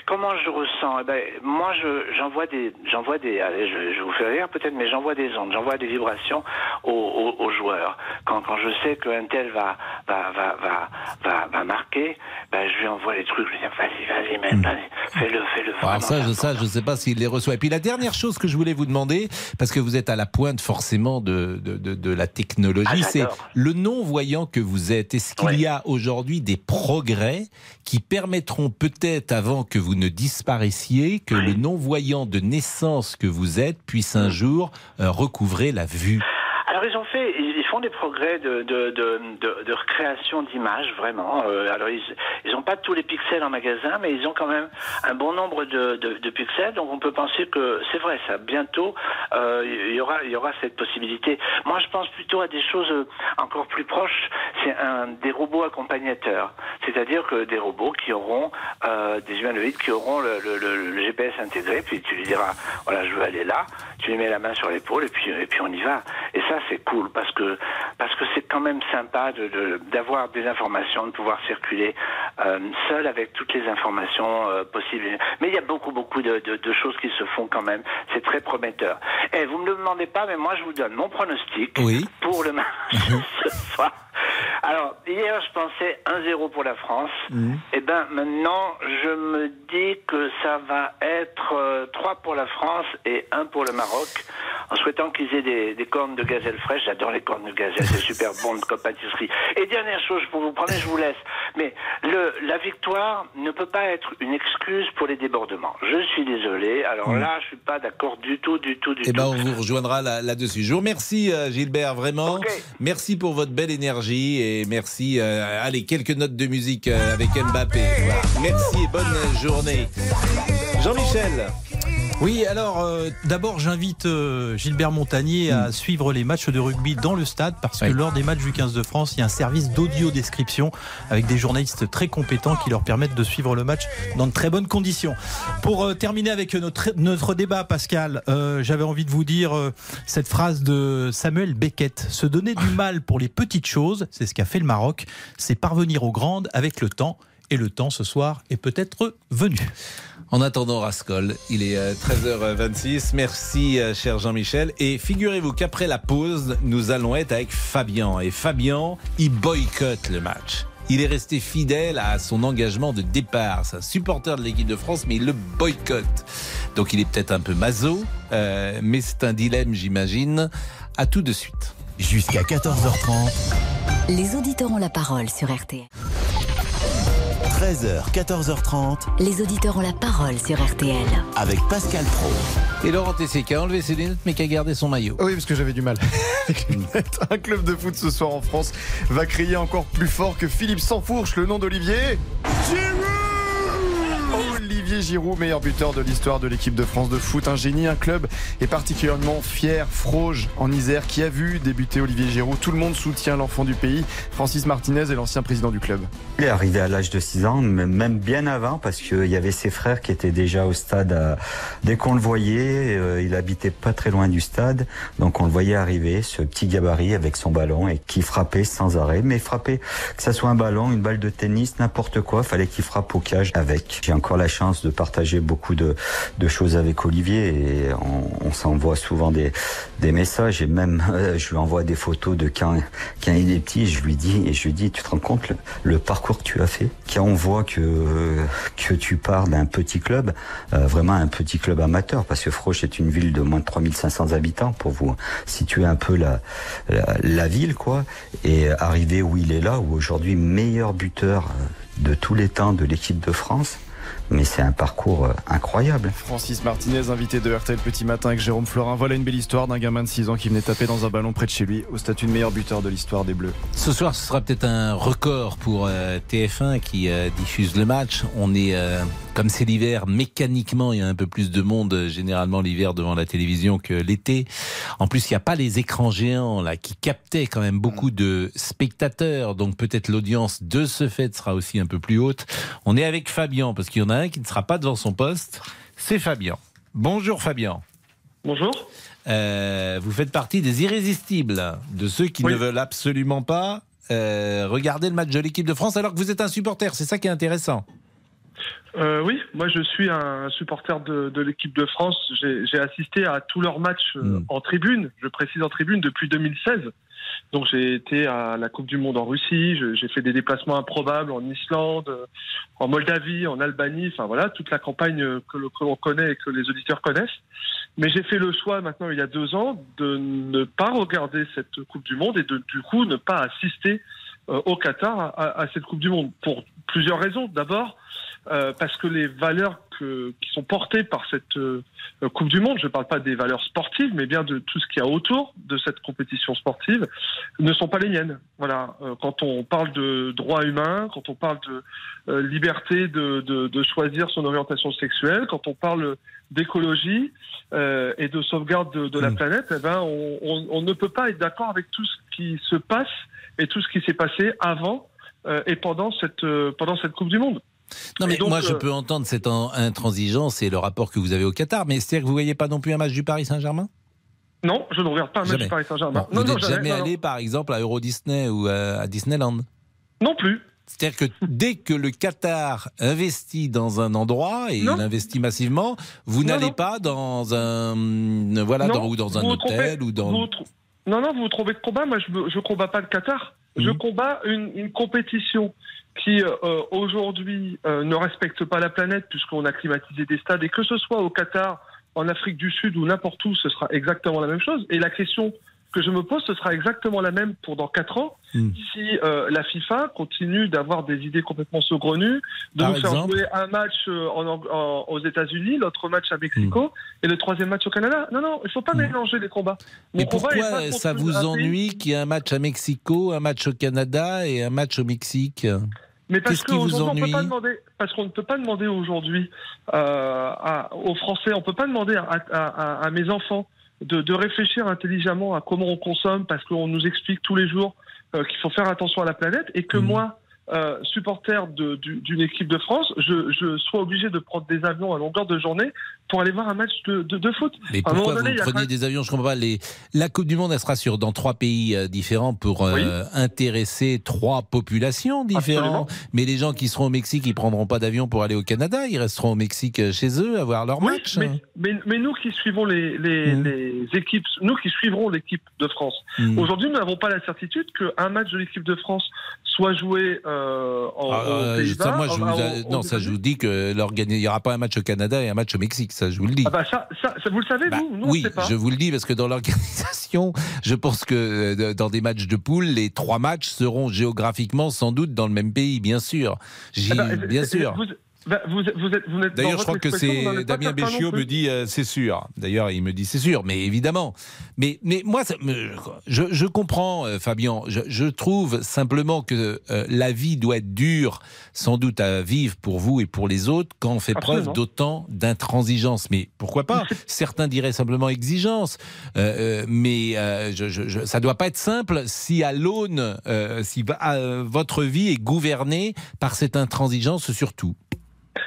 Comment je ressens? Eh ben, Moi, j'envoie des, j'envoie des, allez, je, je, vous fais rire peut-être, mais j'envoie des ondes, j'envoie des vibrations aux, aux, joueurs. Quand, quand je sais qu'un tel va, va, va, va, va, va marquer ben, je lui envoie les trucs, je lui dis vas-y, vas-y, même, Hmm. fais-le, fais-le. Alors vraiment, ça, je, ça, je sais pas s'il les reçoit. Et puis la dernière chose que je voulais vous demander, parce que vous êtes à la pointe forcément de, de, de, de la technologie, Ah, c'est. Le non-voyant que vous êtes. Est-ce qu'il y a aujourd'hui des progrès qui permettront peut-être, avant que vous ne disparaissiez, que le non-voyant de naissance que vous êtes puisse un jour euh, recouvrer la vue? Alors ils ont fait, des progrès de, de, de, de, de recréation d'images vraiment. Euh, alors ils n'ont pas tous les pixels en magasin, mais ils ont quand même un bon nombre de, de, pixels. Donc on peut penser que c'est vrai ça. Bientôt euh, il y aura y aura cette possibilité. Moi je pense plutôt à des choses euh, encore plus proches. C'est des robots accompagnateurs, c'est-à-dire que des robots qui auront euh, des humanoïdes qui auront le- le GPS intégré. Puis tu lui diras voilà je veux aller là. Tu lui mets la main sur l'épaule et puis et puis on y va. Et ça c'est cool parce que parce que c'est quand même sympa de de- d'avoir des informations, de pouvoir circuler euh, seul avec toutes les informations euh, possibles. Mais il y a beaucoup beaucoup de, de, de choses qui se font quand même. C'est très prometteur. Et vous me le demandez pas, mais moi je vous donne mon pronostic Oui. pour le match ce soir. Alors, hier, je pensais 1-0 pour la France. Et ben maintenant, je me dis que ça va être euh, 3 pour la France et 1 pour le Maroc, en souhaitant qu'ils aient des, des cornes de gazelle fraîches. J'adore les cornes de gazelle, c'est super bon de pâtisserie. Et dernière chose, pour vous prendre, je vous laisse. Mais le, la victoire ne peut pas être une excuse pour les débordements. Je suis désolé. Alors Mm. là, je suis pas d'accord du tout, du tout, du Eh tout. ben, on vous rejoindra là- là-dessus. je vous remercie, euh, Gilbert, vraiment. Merci pour votre belle énergie et merci. euh, allez, quelques notes de musique euh, avec Mbappé. Merci et bonne journée. Jean-Michel. Oui, alors euh, d'abord j'invite euh, Gilbert Montagnier à suivre les matchs de rugby dans le stade parce que Oui. lors des matchs du 15 de France, il y a un service d'audio description avec des journalistes très compétents qui leur permettent de suivre le match dans de très bonnes conditions. Pour euh, terminer avec notre, notre débat, Pascal, euh, j'avais envie de vous dire euh, cette phrase de Samuel Beckett se donner du mal pour les petites choses, c'est ce qu'a fait le Maroc, c'est parvenir aux grandes avec le temps. Et le temps ce soir est peut-être venu. En attendant Rascol, il est euh, 13h26. Merci, euh, cher Jean-Michel. Et figurez-vous qu'après la pause, nous allons être avec Fabien. Et Fabien, il boycotte le match. Il est resté fidèle à son engagement de départ. C'est un supporter de l'équipe de France, mais il le boycotte. Donc il est peut-être un peu maso, euh, mais c'est un dilemme, j'imagine. À tout de suite. Jusqu'à 14h30, Les auditeurs ont la parole sur RTL. 13h, 14h30, Les auditeurs ont la parole sur RTL. avec Pascal Pro. Et Laurent Tessier qui a enlevé ses lunettes, mais qui a gardé son maillot. Oui, parce que j'avais du mal. Un club de foot ce soir en France va crier encore plus fort que Philippe Sansfourche, le nom d'Olivier. Olivier Giroud, meilleur buteur de l'histoire de l'équipe de France de foot, un génie, un club et particulièrement fier, Froge en Isère, qui a vu débuter Olivier Giroud. Tout le monde soutient l'enfant du pays. Francis Martinez est l'ancien président du club. Il est arrivé à l'âge de 6 ans, même bien avant, parce qu'il y avait ses frères qui étaient déjà au stade. euh, dès qu'on le voyait, euh, il habitait pas très loin du stade, donc on le voyait arriver, ce petit gabarit avec son ballon et qui frappait sans arrêt. Mais frappait, que ça soit un ballon, une balle de tennis, n'importe quoi, fallait qu'il frappe au cage avec. J'ai encore la chance de partager beaucoup de, choses avec Olivier et on, s'envoie souvent des, messages et même euh, je lui envoie des photos de quand, il est petit. Je lui dis et je lui dis, tu te rends compte le, parcours que tu as fait? Quand on voit que que tu pars d'un petit club, euh, vraiment un petit club amateur, parce que Froche est une ville de moins de 3500 habitants pour vous situer un peu la, la, la ville, quoi, et arriver où il est là, où aujourd'hui meilleur buteur euh, de tous les temps de l'équipe de France. Mais c'est un parcours euh, incroyable. Francis Martinez, invité de RTL Petit Matin avec Jérôme Florin. Voilà une belle histoire d'un gamin de 6 ans qui venait taper dans un ballon près de chez lui au statut de meilleur buteur de l'histoire des Bleus. Ce soir, ce sera peut-être un record pour euh, TF1 qui euh, diffuse le match. On est, euh, comme c'est l'hiver, mécaniquement, il y a un peu plus de monde généralement l'hiver devant la télévision que l'été. En plus, il n'y a pas les écrans géants là qui captaient quand même beaucoup de spectateurs. Donc peut-être l'audience de ce fait sera aussi un peu plus haute. On est avec Fabien parce qu'il y en a qui ne sera pas devant son poste. C'est Fabien. Bonjour Fabien. Bonjour. Euh, vous faites partie des irrésistibles, de ceux qui Oui. ne veulent absolument pas euh, regarder le match de l'équipe de France alors que vous êtes un supporter. C'est ça qui est intéressant. Euh, oui, moi je suis un supporter de, de l'équipe de France. J'ai assisté à tous leurs matchs euh, Mm. en tribune, je précise en tribune, depuis 2016. Donc j'ai été à la Coupe du Monde en Russie, j'ai fait des déplacements improbables en Islande, euh, en Moldavie, en Albanie, enfin voilà, toute la campagne euh, que l'on connaît et que les auditeurs connaissent. Mais j'ai fait le choix maintenant, il y a deux ans, de ne pas regarder cette Coupe du Monde et de du coup ne pas assister euh, au Qatar à- à cette Coupe du Monde pour plusieurs raisons. D'abord, euh, parce que les valeurs que- qui sont portées par cette euh, Coupe du Monde, je ne parle pas des valeurs sportives, mais bien de tout ce qu'il y a autour de cette compétition sportive, ne sont pas les miennes. Voilà. Euh, quand on parle de droits humains, quand on parle de euh, liberté de, de- de choisir son orientation sexuelle, quand on parle d'écologie euh, et de sauvegarde de, de la planète, eh ben, on, on- on ne peut pas être d'accord avec tout ce qui se passe et tout ce qui s'est passé avant euh, et pendant cette, euh, pendant cette Coupe du Monde. Non, mais donc, moi, je euh, peux entendre cette intransigeance et le rapport que vous avez au Qatar, mais c'est-à-dire que vous voyez pas non plus un match du Paris Saint-Germain? Non, je ne regarde pas un match Jamais. du Paris Saint-Germain. Vous n'êtes jamais non, non. allé, par exemple, à Euro Disney ou à, Disneyland? Non plus. C'est-à-dire que dès que le Qatar investit dans un endroit et Non. il investit massivement, vous n'allez pas dans un voilà Non, dans, ou dans un hôtel trompez. ou dans Non, non, vous vous trompez de combat. Moi, je ne je combats pas le Qatar. Je Mhm. combats une, une compétition qui, euh, aujourd'hui, euh, ne respecte pas la planète puisqu'on a climatisé des stades. Et que ce soit au Qatar, en Afrique du Sud ou n'importe où, ce sera exactement la même chose. Et la question que je me pose, ce sera exactement la même pour dans quatre ans. Mhm. Si euh, la FIFA continue d'avoir des idées complètement saugrenues, de Par nous faire exemple jouer un match euh, en, Ang- en- aux États-Unis, l'autre match à Mexico et le troisième match au Canada. Non, non, il ne faut pas mélanger les combats. Mon Mais combat pourquoi ça vous ennuie qu'il y ait un match à Mexico, un match au Canada et un match au Mexique? Mais parce qu'on ne peut pas demander aujourd'hui euh, aux Français, on peut pas demander à, à- mes enfants de, de réfléchir intelligemment à comment on consomme, parce qu'on nous explique tous les jours euh, qu'il faut faire attention à la planète, et Mmh. que moi, euh, supporter du- d'une équipe de France, je, je sois obligé de prendre des avions à longueur de journée pour aller voir un match de, de- de foot. Mais À pourquoi donné, vous y a des avions? Je comprends pas. Les... La Coupe du Monde, elle sera sur dans trois pays euh, différents pour euh, intéresser trois populations différentes. Absolument. Mais les gens qui seront au Mexique, ils prendront pas d'avion pour aller au Canada. Ils resteront au Mexique chez eux à voir leur Oui, match. mais, mais, mais nous qui suivons les, les, les équipes, nous qui suivrons l'équipe de France, Mm. aujourd'hui nous n'avons pas la certitude qu'un match de l'équipe de France soit joué euh, en, Ah, aux Pays-Bas. ça, moi, je vous, a- non, ça, je vous dis que il n'y aura pas un match au Canada et un match au Mexique. Ça, je vous le dis. Ah bah ça, vous le savez, vous Nous, on oui, ne sait pas. je vous le dis parce que dans l'organisation, je pense que euh, dans des matchs de poule, les trois matchs seront géographiquement sans doute dans le même pays, bien sûr. Ah bah, bien c'est- sûr. Vous, bah, vous, vous êtes, vous n'êtes dans D'ailleurs, je crois que c'est Damien Béchiot me dit euh, c'est sûr. D'ailleurs, il me dit c'est sûr, mais évidemment. Mais mais moi, ça je, je comprends, euh, Fabien. Je, je trouve simplement que euh, la vie doit être dure, sans doute à vivre pour vous et pour les autres, quand on fait Absolument. preuve d'autant d'intransigeance. Mais pourquoi pas? Certains diraient simplement exigence. Euh, mais je, ça doit pas être simple si à l'aune, si votre vie est gouvernée par cette intransigeance surtout.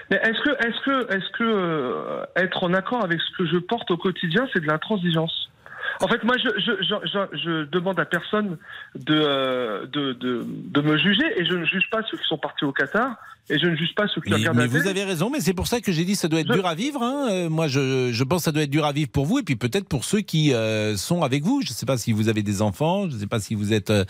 Mais est-ce que, est-ce que, est-ce que euh, être en accord avec ce que je porte au quotidien, c'est de l'intransigeance? En fait, moi, je, je, je, je, demande à personne euh, de, de, de me juger et je ne juge pas ceux qui sont partis au Qatar et je ne juge pas ceux qui Mais, regardent mais la vous télé. avez raison, mais c'est pour ça que j'ai dit que ça doit être dur à vivre. hein. Euh, moi, je, je pense que ça doit être dur à vivre pour vous et puis peut-être pour ceux qui euh, sont avec vous. Je ne sais pas si vous avez des enfants, je ne sais pas si vous êtes euh,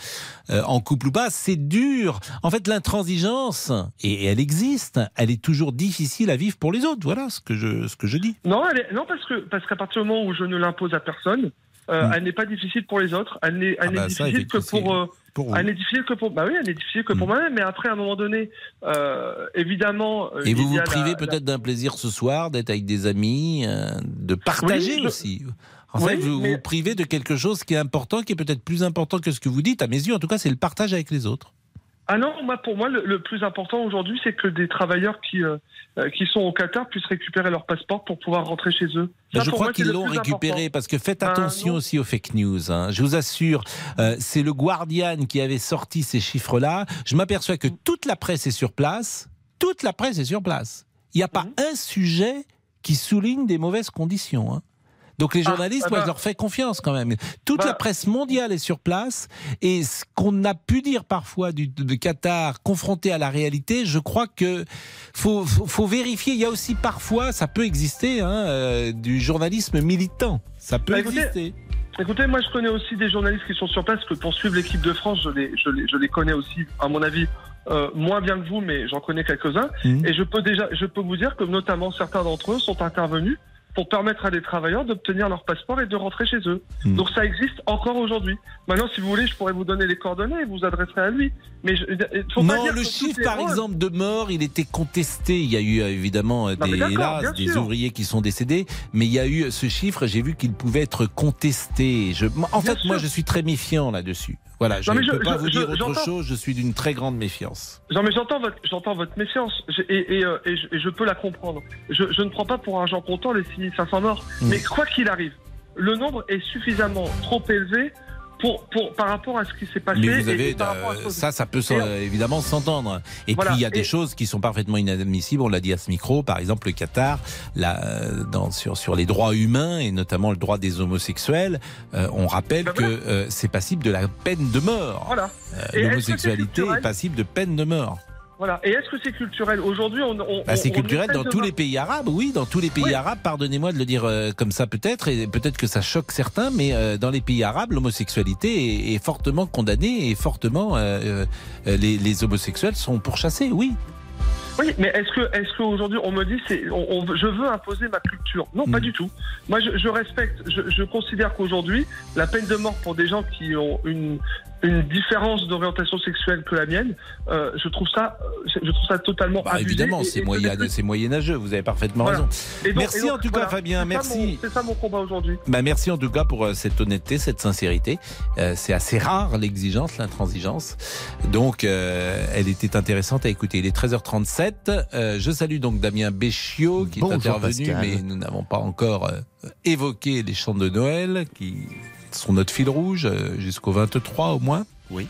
en couple ou pas. C'est dur. En fait, l'intransigeance, et elle existe, elle est toujours difficile à vivre pour les autres. Voilà ce que je, ce que je dis. Non, elle est- non parce que parce qu'à partir du moment où je ne l'impose à personne, euh, elle n'est pas difficile pour les autres. Elle n'est Hmm. Ah bah difficile que pour, pour vous. Hmm. elle n'est difficile que pour bah oui, elle n'est difficile que pour moi-même. Mais après, à un moment donné, euh, évidemment, euh, Et vous vous privez la- peut-être d'un plaisir ce soir, d'être avec des amis, euh, de partager Oui, je- aussi. En Oui, fait, vous mais- vous privez de quelque chose qui est important, qui est peut-être plus important que ce que vous dites. À mes yeux, en tout cas, c'est le partage avec les autres. Ah non, moi, pour moi, le, le plus important aujourd'hui, c'est que des travailleurs qui, euh, euh, qui sont au Qatar puissent récupérer leur passeport pour pouvoir rentrer chez eux. Ça, je crois qu'ils l'ont récupéré important. parce que faites Ben, attention aussi aux fake news. hein. Je vous assure, euh, c'est le Guardian qui avait sorti ces chiffres-là. Je m'aperçois que toute la presse est sur place. Toute la presse est sur place. Il n'y a pas Mhm. un sujet qui souligne des mauvaises conditions. hein. Donc les Ah, journalistes, ah moi, bah- je leur fais confiance quand même. Toute Bah- la presse mondiale est sur place et ce qu'on a pu dire parfois du de Qatar confronté à la réalité, je crois que faut, faut, faut vérifier. Il y a aussi parfois, ça peut exister, hein, euh, du journalisme militant. Ça peut Bah, exister. Écoutez, moi je connais aussi des journalistes qui sont sur place que pour suivre l'équipe de France, je les, je les, je les connais aussi, à mon avis, euh, moins bien que vous, mais j'en connais quelques-uns. Mhm. Et je peux déjà, je peux vous dire que notamment certains d'entre eux sont intervenus pour permettre à des travailleurs d'obtenir leur passeport et de rentrer chez eux. Mhm. Donc ça existe encore aujourd'hui. Maintenant, si vous voulez, je pourrais vous donner les coordonnées et vous adresserez à lui. Mais je, faut pas Non, dire le chiffre, par exemple, de morts, il était contesté. Il y a eu euh, évidemment Non, des, hélas, ouvriers qui sont décédés, mais il y a eu ce chiffre. J'ai vu qu'il pouvait être contesté. Je, en Bien fait, moi, je suis très méfiant là-dessus. Voilà, je ne je- peux pas je- vous dire autre chose. Je suis d'une très grande méfiance. Non, mais j'entends votre, j'entends votre méfiance Je- et, et, euh, et je, et je peux la comprendre. Je, ne prends pas pour argent comptant les 6500 morts. Mm. Mais quoi qu'il arrive, le nombre est suffisamment trop élevé pour, pour, par rapport à ce qui s'est passé. Mais vous avez et euh, ça, ça peut s'en- évidemment s'entendre. Et Voilà. puis il y a des Et- choses qui sont parfaitement inadmissibles. On l'a dit à ce micro, par exemple le Qatar, là, euh, dans, sur sur les droits humains et notamment le droit des homosexuels. euh, on rappelle Ben que euh, c'est passible de la peine de mort. Voilà. Euh, L'homosexualité est culturel? passible de peine de mort. Voilà. Et est-ce que c'est culturel Aujourd'hui, on, on, Bah, c'est culturel dans tous les pays arabes, oui, dans tous les pays Oui. arabes. Pardonnez-moi de le dire euh, comme ça peut-être, et peut-être que ça choque certains, mais euh, dans les pays arabes, l'homosexualité est, est fortement condamnée et fortement euh, les, les homosexuels sont pourchassés, oui. Oui, mais est-ce que, est-ce qu'aujourd'hui on me dit c'est, on, on- je veux imposer ma culture? Non, pas Mm. du tout. Moi, je, je respecte. Je, je considère qu'aujourd'hui, la peine de mort pour des gens qui ont une une différence d'orientation sexuelle que la mienne, euh, je trouve ça, euh, je trouve ça totalement Bah, abusé. évidemment, c'est moyen, c'est moyenâgeux. Vous avez parfaitement Voilà. raison. donc- merci donc, en tout voilà, cas, Fabien. Merci. C'est ça mon combat aujourd'hui. Bah, merci en tout cas pour euh, cette honnêteté, cette sincérité. Euh, c'est assez rare l'exigence, l'intransigeance. Donc, euh, elle était intéressante à écouter. Il est 13h37. Euh, je salue donc Damien Béchiot qui Bonjour, est intervenu, Pascal. mais nous n'avons pas encore euh, évoqué les chants de Noël qui sont notre fil rouge euh, jusqu'au 23 au moins. Oui.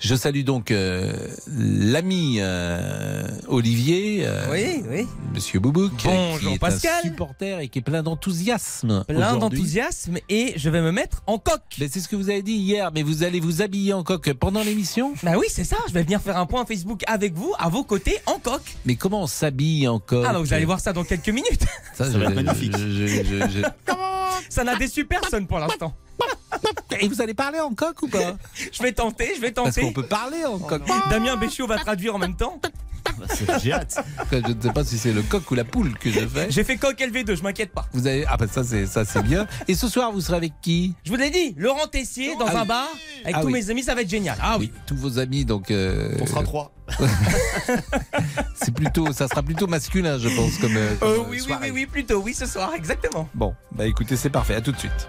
Je salue donc euh, l'ami euh, Olivier, euh, Oui, oui. Monsieur Boubouk, Bonjour, qui est Pascal. un supporter et qui est plein d'enthousiasme. Plein d'enthousiasme et je vais me mettre en coq. Mais c'est ce que vous avez dit hier, mais vous allez vous habiller en coq pendant l'émission Bah oui, c'est ça. Je vais venir faire un point Facebook avec vous, à vos côtés, en coq. Mais comment on s'habille en coq Ah bah vous allez voir ça dans quelques minutes. Ça, Ça je- va être je- magnifique. je- je- je- Ça n'a déçu personne pour l'instant. Et vous allez parler en coq ou pas Je vais tenter, je vais Parce qu'on tenter. peut parler en coq. Damien Béchiot va traduire en même temps. Bah, c'est- J'ai hâte. Je ne sais pas si c'est le coq ou la poule que je fais. J'ai fait coq LV2, je m'inquiète pas. Vous avez ah bah ça c'est ça c'est bien. Et ce soir vous serez avec qui Je vous l'ai dit, Laurent Tessier dans Ah un oui. bar avec Ah tous oui. mes amis, ça va être génial. Ah oui. Tous vos amis donc. euh, On sera trois. C'est plutôt ça sera plutôt masculin je pense comme. euh, comme, Euh, euh, oui, oui, soirée. oui, oui, plutôt, oui, ce soir, exactement. Bon bah écoutez c'est parfait à tout de suite.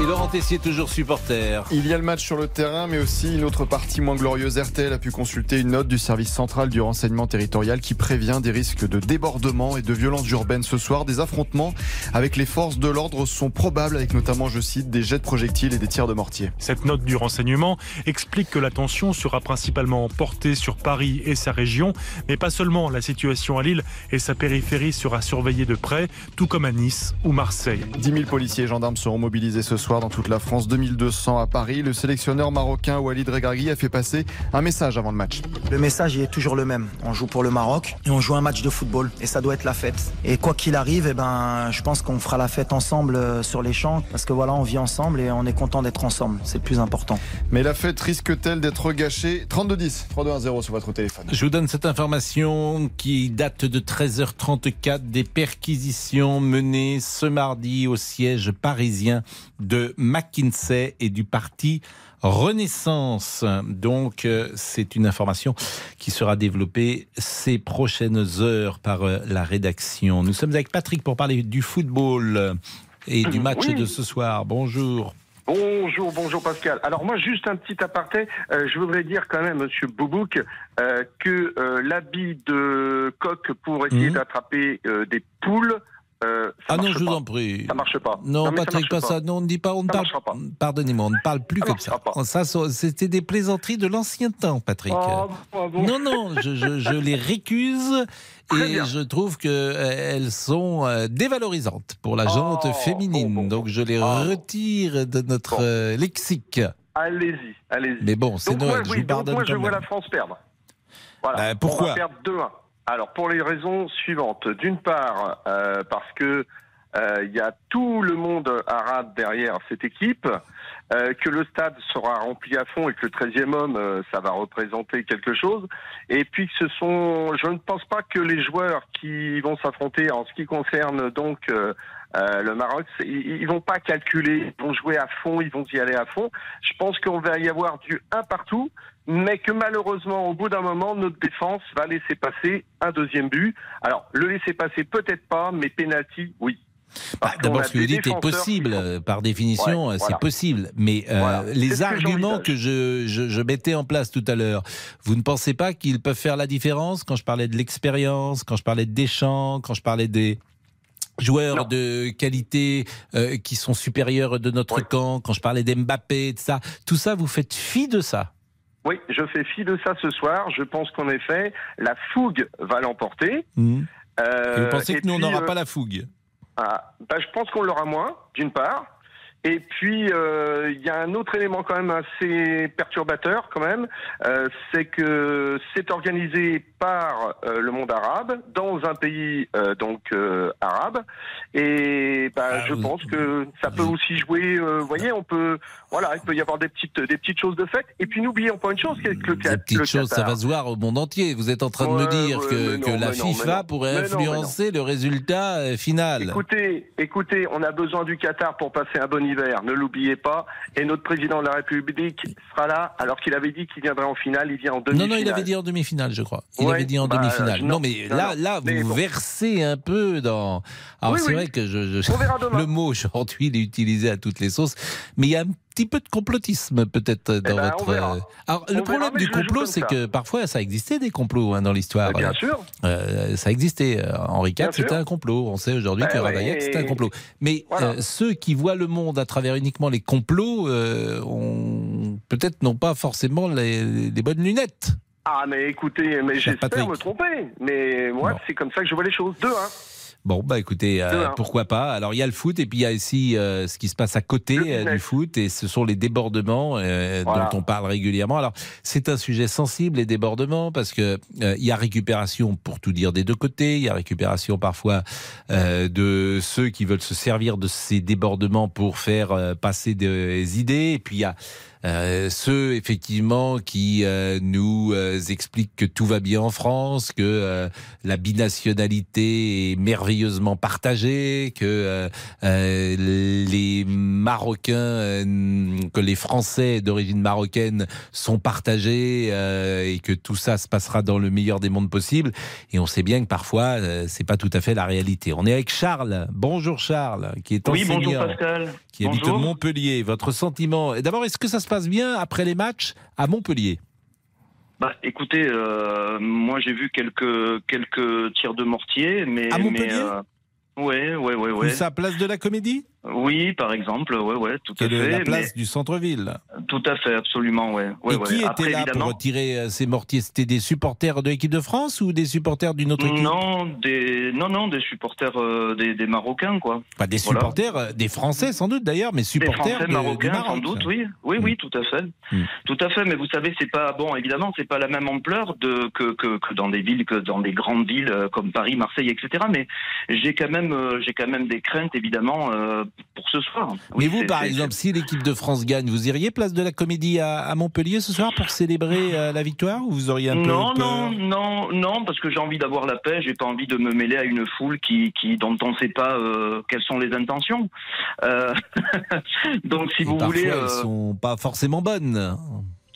Et Laurent Tessier toujours supporter. Il y a le match sur le terrain, mais aussi une autre partie moins glorieuse. RTL a pu consulter une note du service central du renseignement territorial qui prévient des risques de débordement et de violences urbaines ce soir. Des affrontements avec les forces de l'ordre sont probables, avec notamment, je cite, des jets de projectiles et des tirs de mortier. Cette note du renseignement explique que l'attention sera principalement portée sur Paris et sa région, mais pas seulement. La situation à Lille et sa périphérie sera surveillée de près, tout comme à Nice ou Marseille. 10 000 policiers et gendarmes seront mobilisés ce soir dans toute la France, 2200 à Paris. Le sélectionneur marocain Walid Regragui a fait passer un message avant le match. Le message il est toujours le même. On joue pour le Maroc et on joue un match de football et ça doit être la fête. Et quoi qu'il arrive, eh ben, je pense qu'on fera la fête ensemble euh, sur les champs parce que voilà, on vit ensemble et on est content d'être ensemble. C'est le plus important. Mais la fête risque-t-elle d'être gâchée? 3210, 3210 sur votre téléphone. Je vous donne cette information qui date de 13h34 des perquisitions menées ce mardi au siège parisien de McKinsey et du parti Renaissance. Donc, euh, c'est une information qui sera développée ces prochaines heures par euh, la rédaction. Nous sommes avec Patrick pour parler du football et du match Oui. de ce soir. Bonjour. Bonjour, bonjour Pascal. Alors moi, juste un petit aparté, euh, je voudrais dire quand même, Monsieur Boubouk, euh, que euh, l'habit de coq pour essayer Mhm. d'attraper des poules, euh, Ah non, je vous pas. en prie. Ça marche pas. Non, ça Patrick, pas ça. Non, on ne dit pas. On ne parle. pas. Pardonnez-moi, on ne parle plus Ça comme ça. pas. Ça, c'était des plaisanteries de l'ancien temps, Patrick. Ah, bon, bon. Non, non, je, je- je les récuse et je trouve que euh, elles sont euh, dévalorisantes pour la jante Oh, féminine. bon, bon, Donc je les Ah. retire de notre lexique. Allez-y, allez-y. Mais bon, c'est Noël, je oui, vous donc moi, je quand vois même. la France perdre. Voilà. Bah, pourquoi On va perdre 2-1. Alors, pour les raisons suivantes. D'une part, euh, parce que euh, il y a tout le monde arabe derrière cette équipe, euh, que le stade sera rempli à fond et que le 13e homme, euh, ça va représenter quelque chose. Et puis que ce sont, je ne pense pas que les joueurs qui vont s'affronter en ce qui concerne donc euh, euh, le Maroc, ils, ils vont pas calculer, ils vont jouer à fond, ils vont y aller à fond. Je pense qu'on va y avoir du un partout, mais que malheureusement, au bout d'un moment, notre défense va laisser passer un deuxième but. Alors, le laisser passer peut-être pas, mais penalty, oui. Qu'on D'abord, ce que vous dites est possible, sont- par définition, Ouais, euh, voilà. c'est possible. Mais euh, Voilà. Les que arguments que je, je, je mettais en place tout à l'heure, vous ne pensez pas qu'ils peuvent faire la différence quand je parlais de l'expérience, quand je parlais de Deschamps, quand je parlais des joueurs de qualité euh, qui sont supérieurs de notre camp, quand je parlais d'Mbappé, de ça, tout ça, vous faites fi de ça Oui, je fais fi de ça ce soir. Je pense qu'en effet, la fougue va l'emporter. Mhm. Euh, Et Vous pensez et que nous, on n'aura euh, pas la fougue? Ah, bah, je pense qu'on l'aura moins, d'une part. Et puis, euh, il y a un autre élément quand même assez perturbateur, quand même, euh, c'est que c'est organisé par euh, le monde arabe, dans un pays euh, donc euh, arabe. Et bah, Ah, je pense que ça peut aussi jouer. vous voyez, on peut, voilà, il peut y avoir des petites, des petites choses de fait. Et puis, n'oublions pas une chose, c'est que le, Des petites choses, ça va se voir au monde entier. Vous êtes en train de me dire que, non, la non, FIFA non. pourrait non, non. influencer le résultat final. Écoutez, écoutez, on a besoin du Qatar pour passer un bon hiver, ne l'oubliez pas. Et notre président de la République sera là, alors qu'il avait dit qu'il viendrait en finale, il vient en Non, demi-finale. non, il avait dit en demi-finale, je crois. Il Ouais, avait dit en bah, demi-finale. non, Non, mais non, là, là, vous bon. versez un peu dans. Alors, Oui, c'est oui. vrai que je, je- le mot aujourd'hui, il est utilisé à toutes les sauces, mais il y a un petit peu de complotisme peut-être dans ben, votre. Alors, On le problème du complot, c'est que parfois, ça existait des complots hein, dans l'histoire. Bien sûr. euh, ça existait. Euh, Henri IV, c'était un complot. On sait aujourd'hui Ben que ouais, Ravaillac, c'était un complot. Mais Voilà. euh, ceux qui voient le monde à travers uniquement les complots, euh, peut-être n'ont pas forcément les, les bonnes lunettes. Ah, mais écoutez, mais j'espère me tromper. Mais moi, c'est comme ça que je vois les choses. Deux, hein. Bon, bah écoutez, euh, hein. pourquoi pas. Alors, il y a le foot et puis il y a aussi euh, ce qui se passe à côté euh, du foot et ce sont les débordements Voilà. dont on parle régulièrement. Alors, c'est un sujet sensible, les débordements, parce que il y a récupération, pour tout dire, des deux côtés. Il y a récupération parfois de ceux qui veulent se servir de ces débordements pour faire passer des idées. Et puis, il y a euh, ceux effectivement qui euh, nous euh, expliquent que tout va bien en France, que la binationalité est merveilleusement partagée, que les Marocains, que les Français d'origine marocaine sont partagés et que tout ça se passera dans le meilleur des mondes possibles. Et on sait bien que parfois c'est pas tout à fait la réalité. On est avec Charles. Bonjour Charles, qui est Oui, enseignant bonjour Pascal. qui habite Bonjour. Montpellier. Votre sentiment D'abord, est-ce que ça se passe bien après les matchs à Montpellier Bah, écoutez, euh, moi j'ai vu quelques quelques tirs de mortier, mais À Montpellier mais, euh, ouais, ouais, ouais, ouais. Ça, place de la Comédie Oui, par exemple, ouais, ouais, tout à fait. la place mais- du centre-ville. Tout à fait, absolument, ouais. ouais Et ouais. qui était Après, là évidemment, pour tirer euh, ces mortiers? C'était des supporters de l'équipe de France ou des supporters d'une autre équipe? Non, des non non des supporters euh, des, des Marocains quoi. Pas des supporters, euh, des Français sans doute d'ailleurs, mais Des supporters Français de- du marocains Maroc. sans doute, oui, oui, oui, tout à fait, Mm. tout à fait. Mais vous savez, c'est pas bon. Évidemment, c'est pas la même ampleur de que, que que dans des villes que dans des grandes villes comme Paris, Marseille, etc. Mais j'ai quand même euh, j'ai quand même des craintes évidemment euh, pour ce soir. Mais vous, par exemple, si l'équipe de France gagne, vous iriez place de la Comédie à, à Montpellier ce soir pour célébrer euh, la victoire ou vous auriez un peu non, non, non, non, parce que j'ai envie d'avoir la paix. J'ai pas envie de me mêler à une foule qui, qui dont on ne sait pas euh, quelles sont les intentions. Euh, donc, si vous Parfois, voulez, elles euh, sont pas forcément bonnes.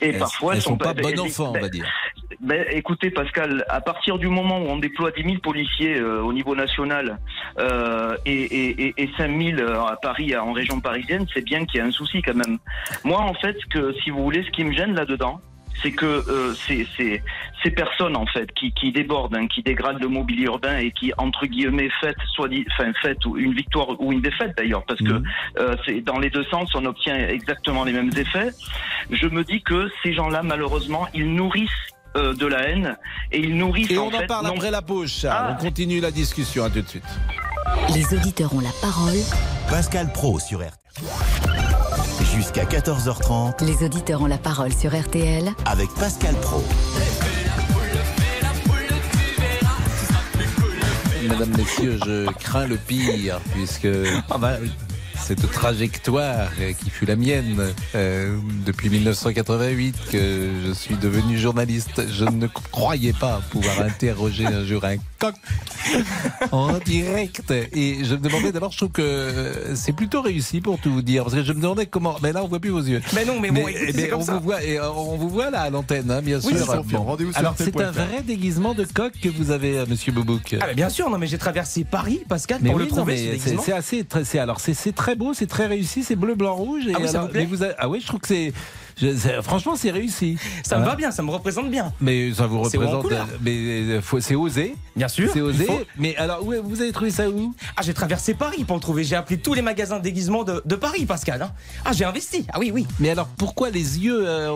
Et elles, parfois elles sont pas ben, bons ben, enfants, on ben, va dire. ben, écoutez, Pascal, à partir du moment où on déploie 10 000 policiers euh, au niveau national euh, et, et, et, et 5 000 euh, à Paris, en région parisienne, c'est bien qu'il y a un souci quand même. Moi, en fait, que si vous voulez, ce qui me gêne là-dedans, c'est que euh, ces, ces, ces personnes en fait qui, qui débordent, hein, qui dégradent le mobilier urbain et qui entre guillemets fêtent, soit dit, enfin fêtent une victoire ou une défaite d'ailleurs, parce que euh, c'est dans les deux sens on obtient exactement les mêmes effets. Je me dis que ces gens-là malheureusement ils nourrissent euh, de la haine et ils nourrissent Et en on fait en parle non- après la pause, Charles. Ah. On continue la discussion. À tout de suite. Les auditeurs ont la parole. Pascal Pro sur RTL. Jusqu'à 14h30 Les auditeurs ont la parole sur RTL avec Pascal Pro. Mesdames, Messieurs, je crains le pire, puisque Ah bah cette trajectoire qui fut la mienne euh, depuis 1988, que je suis devenu journaliste, je ne croyais pas pouvoir interroger un jour un coq en direct. Et je me demandais d'abord, je trouve que euh, c'est plutôt réussi pour tout vous dire, parce que je me demandais comment. Mais là, on voit plus vos yeux. Mais non, mais bon, écoutez, mais on ça. vous voit, et euh, on vous voit là à l'antenne, hein, bien Oui, sûr. sur Alors, c'est un vrai déguisement de coq que vous avez, Monsieur Boubouk. Ah, mais bien sûr, non, mais j'ai traversé Paris, Pascal, Mais pour oui, le trouver, c'est déguisement. c'est assez, très- c'est alors c'est c'est très beau, c'est très réussi, c'est bleu, blanc, rouge. Et Ah oui, ça alors, vous plaît ah oui, je trouve que c'est, je- franchement, c'est réussi. Ça me Hein va bien, ça me représente bien. Mais ça vous représente, euh, mais euh, c'est osé. Bien sûr. C'est osé. faut. Mais alors, où, vous avez trouvé ça où? Ah, j'ai traversé Paris pour le trouver. J'ai appelé tous les magasins de déguisement de, de Paris, Pascal. hein. Ah, j'ai investi. Ah oui, oui. Mais alors, pourquoi les yeux euh,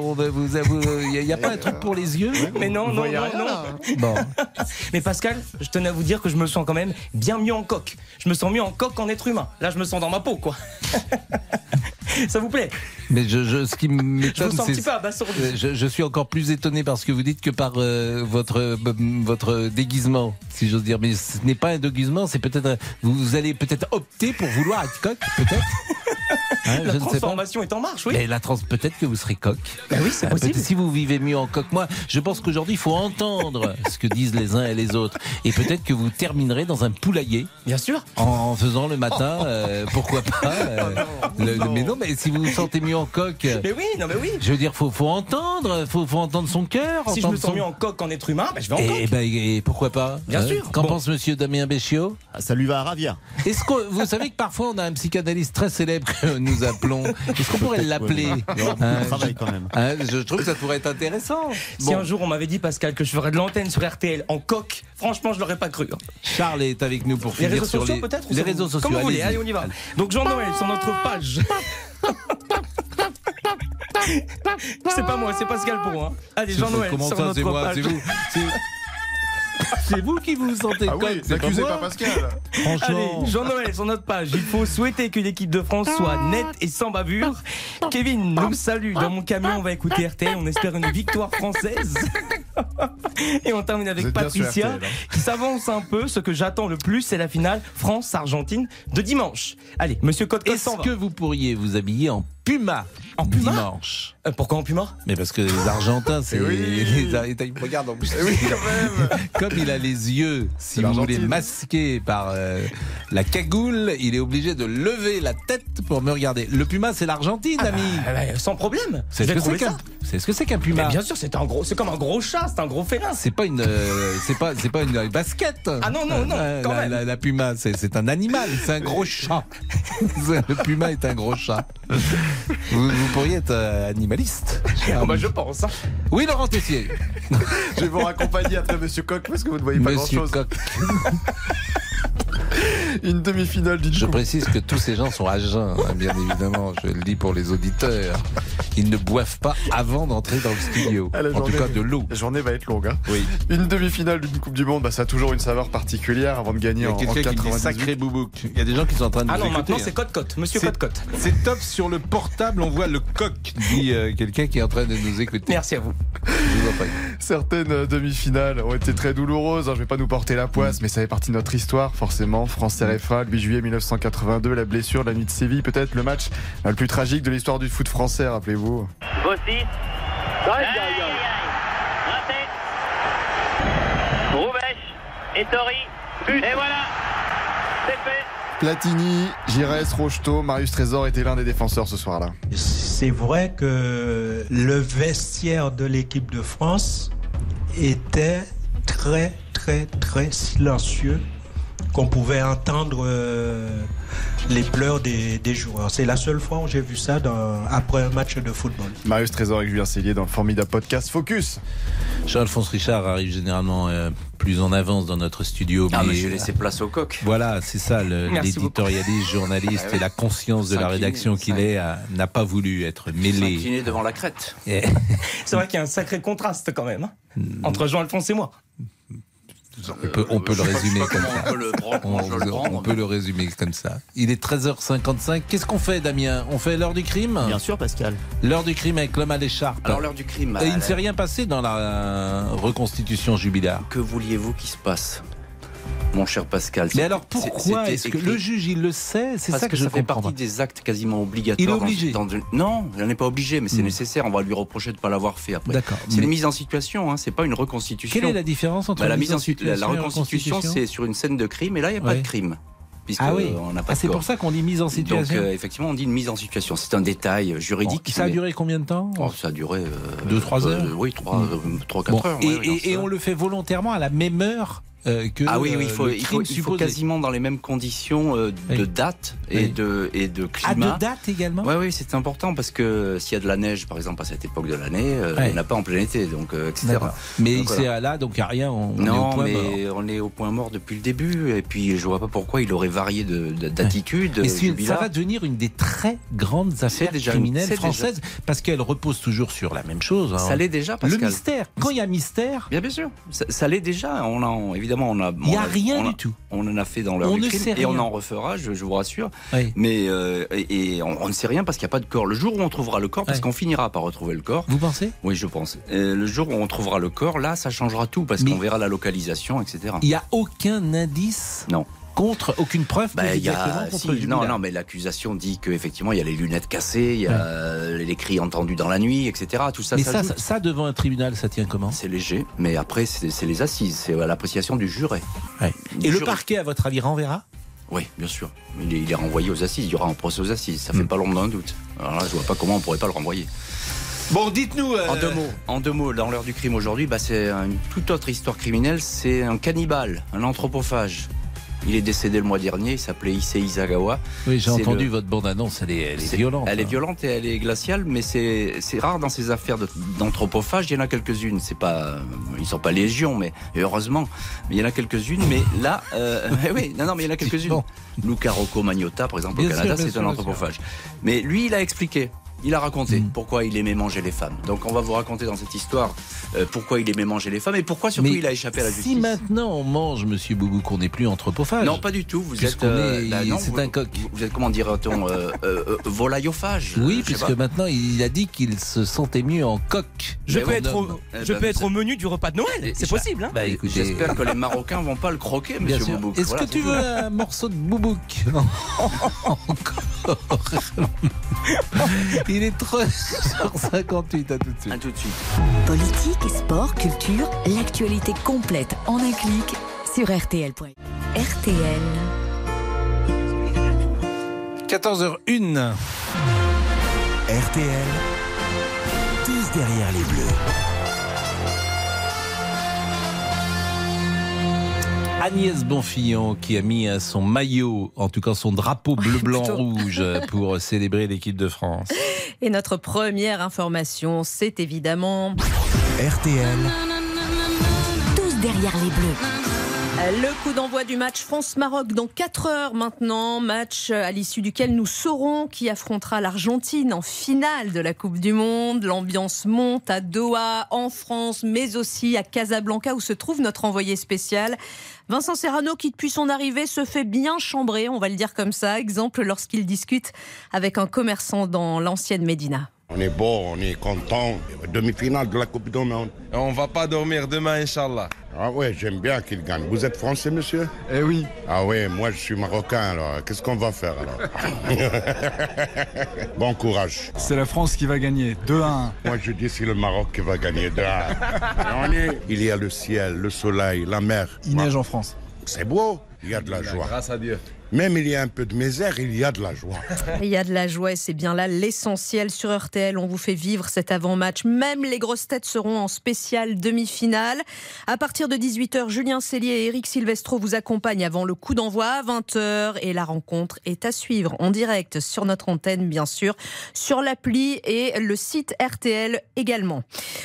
Il n'y a, pas un truc pour les yeux? Mais non, non, non, rien, non. là. Bon. Mais Pascal, je tenais à vous dire que je me sens quand même bien mieux en coq. Je me sens mieux en coq qu'en être humain. Là, je me sens dans ma peau, quoi. Ça vous plaît? Mais je, je- ce qui Je me sens un c'est petit peu abasourdi. Euh, Je, je suis encore plus étonné parce que vous dites que par euh, votre euh, votre déguisement, si j'ose dire, mais ce n'est pas un déguisement, c'est peut-être vous, vous allez peut-être opter pour vouloir coq, peut-être. Hein, La je ne sais pas. transformation est en marche, oui. Mais la trans, peut-être que vous serez coq. Bah oui, c'est Euh, possible. Si vous vivez mieux en coq, moi, je pense qu'aujourd'hui, il faut entendre ce que disent les uns et les autres. Et peut-être que vous terminerez dans un poulailler. Bien sûr. En faisant le matin, euh, pourquoi pas. euh, le- le- mais non, mais si vous vous sentez mieux en coq. Mais oui, non, mais oui. Je veux dire, faut, faut entendre, faut, faut entendre son cœur. Si je me sens son- mieux en coq qu'en être humain, bah, je vais en et, coq. ben, et pourquoi pas Bien hein sûr. Qu'en Bon. pense Monsieur Damien Béchiot? Ça lui va à ravir. Est-ce que vous savez que parfois on a un psychanalyste très célèbre nous appelons Est-ce qu'on pourrait l'appeler Hein, travail quand même. hein, Je trouve que ça pourrait être intéressant. Si un jour on m'avait dit, Pascal, que je ferais de l'antenne sur RTL en coq, franchement, je l'aurais pas cru. hein. Charles est avec nous pour Les finir réseaux sur sociaux les, peut-être ou les réseaux sociaux. Comme vous voulez, allez, on y va. Donc Jean-Noël sur notre page. c'est pas moi, c'est Pascal pour hein. Allez, Jean-Noël Comment sur ça, notre c'est moi page. C'est vous C'est- vous qui vous sentez Ah coq, oui, c'est pas n'accusez pas Pascal. Franchement. Allez, Jean-Noël sur notre page. Il faut souhaiter que l'équipe de France soit nette et sans bavure. Kevin nous salue. Dans mon camion, on va écouter RTL. On espère une victoire française. Et on termine avec Patricia RTL, hein. qui s'avance un peu. Ce que j'attends le plus, c'est la finale France-Argentine de dimanche. Allez, monsieur Côte Est-ce que vous pourriez vous habiller en puma En puma dimanche Euh, Pourquoi en puma? Mais parce que les Argentins, c'est. Eh oui. les Ar- Il me regarde en plus. Eh oui, quand même. Comme il a les yeux, si vous voulez, masqués par euh, la cagoule, il est obligé de lever la tête pour me regarder. Le puma, c'est l'Argentine, ami. Ah bah, Sans problème. C'est ce que c'est qu'un. ça? C'est ce que c'est qu'un Mais puma. bien sûr, c'est un gros, c'est comme un gros chat, c'est un gros félin. C'est pas une, euh, c'est pas, c'est pas une basket. Ah non, non, non, quand la, même. la- la puma, c'est un animal, c'est un gros chat. Le puma est un gros chat. Vous, vous pourriez être euh, animaliste. Ah bah, je pense. hein. Oui, Laurent Tessier. Je vais vous raccompagner après Monsieur Coq parce que vous ne voyez pas Monsieur grand-chose. Une demi-finale d'une Je précise que tous ces gens sont à jeun, hein, bien évidemment. Je le dis pour les auditeurs. Ils ne boivent pas avant d'entrer dans le studio. Ah, la en tout journée- cas, de l'eau. La journée va être longue. hein. Oui. Une demi-finale d'une Coupe du Monde, bah, ça a toujours une saveur particulière avant de Il gagner y a en, en quelqu'un qui me dit 98. sacré boubouk. Il y a des gens qui sont en train de Ah nous non, écouter, maintenant hein. c'est Côte-Côte. Monsieur Côte-Côte. C'est top sur le portable, on voit le coq, dit euh, quelqu'un qui est en train de nous écouter. Merci à vous. Je vous en prie. Certaines euh, demi-finales ont été très douloureuses. hein, Je vais pas nous porter la poisse, mais ça fait partie de notre histoire, forcément. France RFA, le 8 juillet 1982, la blessure, la nuit de Séville, peut-être le match le plus tragique de l'histoire du foot français, rappelez-vous. Bossis. Aïe. Ettori. Et voilà. C'est fait. Platini, Giresse, Rocheteau, Marius Trésor étaient l'un des défenseurs ce soir-là. C'est vrai que le vestiaire de l'équipe de France était très, très, très silencieux, qu'on pouvait entendre euh, les pleurs des, des joueurs. C'est la seule fois où j'ai vu ça dans- après un match de football. Marius Trésor et Julien Cellier dans le formidable podcast Focus. Jean-Alphonse Richard arrive généralement euh, plus en avance dans notre studio. Ah, mais j'ai laissé place au coq. Voilà, c'est ça, l'éditorialiste, journaliste Ah ouais. et la conscience de la rédaction qu'il est a- n'a pas voulu être mêlé. S'incliner devant la crête. C'est vrai qu'il y a un sacré contraste quand même hein, entre Jean-Alphonse et moi. On peut, on peut le résumer comme ça. On peut le prendre, On, je le prends. on peut le résumer comme ça. Il est 13h55. Qu'est-ce qu'on fait, Damien? On fait l'heure du crime? Bien sûr, Pascal. L'heure du crime avec l'homme à l'écharpe. Alors l'heure du crime. Et il ne euh, s'est rien passé dans la reconstitution jubilaire. Que vouliez-vous qu'il se passe? Mon cher Pascal. Mais alors pourquoi est-ce que le juge il le sait? C'est ça que, que, je ça fait partie pas. des actes quasiment obligatoires. Il est obligé. dans Non, il n'est pas obligé, mais c'est Hmm. nécessaire. On va lui reprocher de ne pas l'avoir fait après. D'accord. C'est Mais- une mise en situation, hein, c'est pas une reconstitution. Quelle est la différence entre Bah, la mise en en situ- la, la situation reconstitution, c'est sur une scène de crime, et là, il n'y a pas de crime. Ah oui. euh, on n'a pas Ah, c'est pour ça qu'on dit mise en situation. Donc, euh, effectivement, on dit une mise en situation. C'est un détail juridique. Bon, ça a mais- duré combien de temps? Oh, ça a duré. euh, Deux, trois euh, heures Oui, trois, Hmm. euh, Bon, heures. et, ouais, on le fait volontairement à la même heure euh, que Ah oui, oui, il euh, faut, le il faut, crime il faut supposé. quasiment dans les mêmes conditions euh, de Oui. date et, Oui. de, et de Ah, climat. de date également Oui, oui, c'est important parce que s'il y a de la neige, par exemple, à cette époque de l'année, euh, Ouais. il n'y en a pas en plein été, donc, etc. Mais Donc, c'est voilà. là, donc il n'y a rien. On, on est au Non, point mais mort. on est au point mort depuis le début, et puis je vois pas pourquoi il aurait varié de- de- d'attitude. C'est Jubilat. ça va devenir une des très grandes affaires déjà criminelles c'est françaises parce qu'elle repose toujours sur la même chose. hein. Ça l'est déjà, Le mystère. Quand il y a mystère, Bien, bien sûr. Ça, ça l'est déjà. On a, évidemment, on a. Il y a on rien on a- du tout. On en a fait dans l'heure On du crime et on en refera, je, je vous rassure. Oui. Mais euh, et, et on, on ne sait rien parce qu'il n'y a pas de corps. Le jour où on trouvera le corps, parce qu'on finira par retrouver le corps. vous pensez? Oui, je pense. Euh, le jour où on trouvera le corps, là, ça changera tout parce qu'on verra la localisation, etc. Il n'y a aucun indice Non. Contre, aucune preuve Bah, il y a, contre si, non, non, mais l'accusation dit qu'effectivement, il y a les lunettes cassées, il y a les cris entendus dans la nuit, etc. Tout ça, mais ça, ça, ça, devant un tribunal, ça tient comment? C'est léger, mais après, c'est les assises, c'est l'appréciation du juré. Ouais. Du Et le parquet, à votre avis, renverra? Oui, bien sûr. Il est, il est renvoyé aux assises. Il y aura un procès aux assises. Ça fait pas l'ombre d'un doute. Alors là, je vois pas comment on pourrait pas le renvoyer. Bon, dites-nous. euh, En deux mots, en deux mots, dans l'heure du crime aujourd'hui, bah, c'est une toute autre histoire criminelle. C'est un cannibale, un anthropophage. Il est décédé le mois dernier. Il s'appelait Issei Isagawa. Oui, j'ai entendu le- votre bande-annonce, elle est, elle est violente. Elle est hein. violente et elle est glaciale, mais c'est rare dans ces affaires d'anthropophage. Il y en a quelques-unes. C'est pas, ils sont pas légion, mais heureusement, mais il y en a quelques-unes. Mais là, euh, oui, non, non, mais il y en a quelques-unes. Luca Rocco Magnotta, par exemple, Bien au Canada, c'est un anthropophage. Mais lui, il a expliqué. Il a raconté Mm. pourquoi il aimait manger les femmes. Donc on va vous raconter dans cette histoire euh, pourquoi il aimait manger les femmes et pourquoi surtout Mais il a échappé à la Si justice. maintenant on mange, monsieur Boubou, qu'on n'est plus anthropophage. Non, pas du tout. Vous êtes, euh, est- bah non, c'est vous- un coq. Vous êtes comment dirait-on euh, euh, euh, volaillophage Oui, euh, puisque maintenant il a dit qu'il se sentait mieux en coq. Je Mais peux au. Eh je ben, peux être au menu du repas de Noël. C'est possible. Hein Bah écoutez, J'espère que les Marocains vont pas le croquer, monsieur. Boubouk. Est-ce Voilà, que tu veux un morceau de boubouk? Encore. Il est 3h58, à tout de suite. À tout de suite. Politique, sport, culture, l'actualité complète en un clic sur RTL. RTL. 14h01. RTL, tous derrière les bleus. Agnès Bonfillon qui a mis euh, son maillot, en tout cas son drapeau bleu, blanc, Plutôt. rouge pour célébrer l'équipe de France. Et notre première information, c'est évidemment RTL, Tous derrière les bleus. Le coup d'envoi du match France-Maroc dans 4 heures maintenant. Match à l'issue duquel nous saurons qui affrontera l'Argentine en finale de la Coupe du Monde. L'ambiance monte à Doha, en France, mais aussi à Casablanca où se trouve notre envoyé spécial. Vincent Serrano qui depuis son arrivée se fait bien chambrer, on va le dire comme ça. Exemple lorsqu'il discute avec un commerçant dans l'ancienne Médina. On est beau, on est content. Demi-finale de la Coupe du Monde. On va pas dormir demain, Inch'Allah. Ah ouais, j'aime bien qu'il gagne. Vous êtes français, monsieur? Eh oui. Ah ouais, moi je suis marocain, alors qu'est-ce qu'on va faire alors? Bon courage. C'est la France qui va gagner. 2-1. Moi je dis c'est le Maroc qui va gagner. de un. Et on est- Il y a le ciel, le soleil, la mer. Il neige en France. C'est beau, il y a de la joie. Grâce à Dieu. Même il y a un peu de misère, il y a de la joie. Il y a de la joie et c'est bien là l'essentiel sur RTL. On vous fait vivre cet avant-match. Même les grosses têtes seront en spécial demi-finale. À partir de 18h, Julien Cellier et Eric Silvestro vous accompagnent avant le coup d'envoi à 20h et la rencontre est à suivre en direct sur notre antenne, bien sûr, sur l'appli et le site RTL également.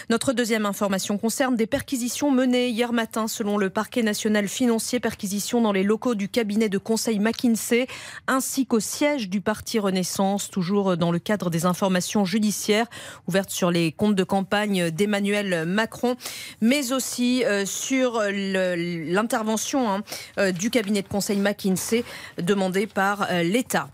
Notre deuxième information concerne des perquisitions menées hier matin selon le parquet national financier, perquisition dans les locaux du cabinet de conseil McKinsey, ainsi qu'au siège du parti Renaissance, toujours dans le cadre des informations judiciaires ouvertes sur les comptes de campagne d'Emmanuel Macron, mais aussi euh, sur l'intervention hein, euh, du cabinet de conseil McKinsey demandé par euh, l'État.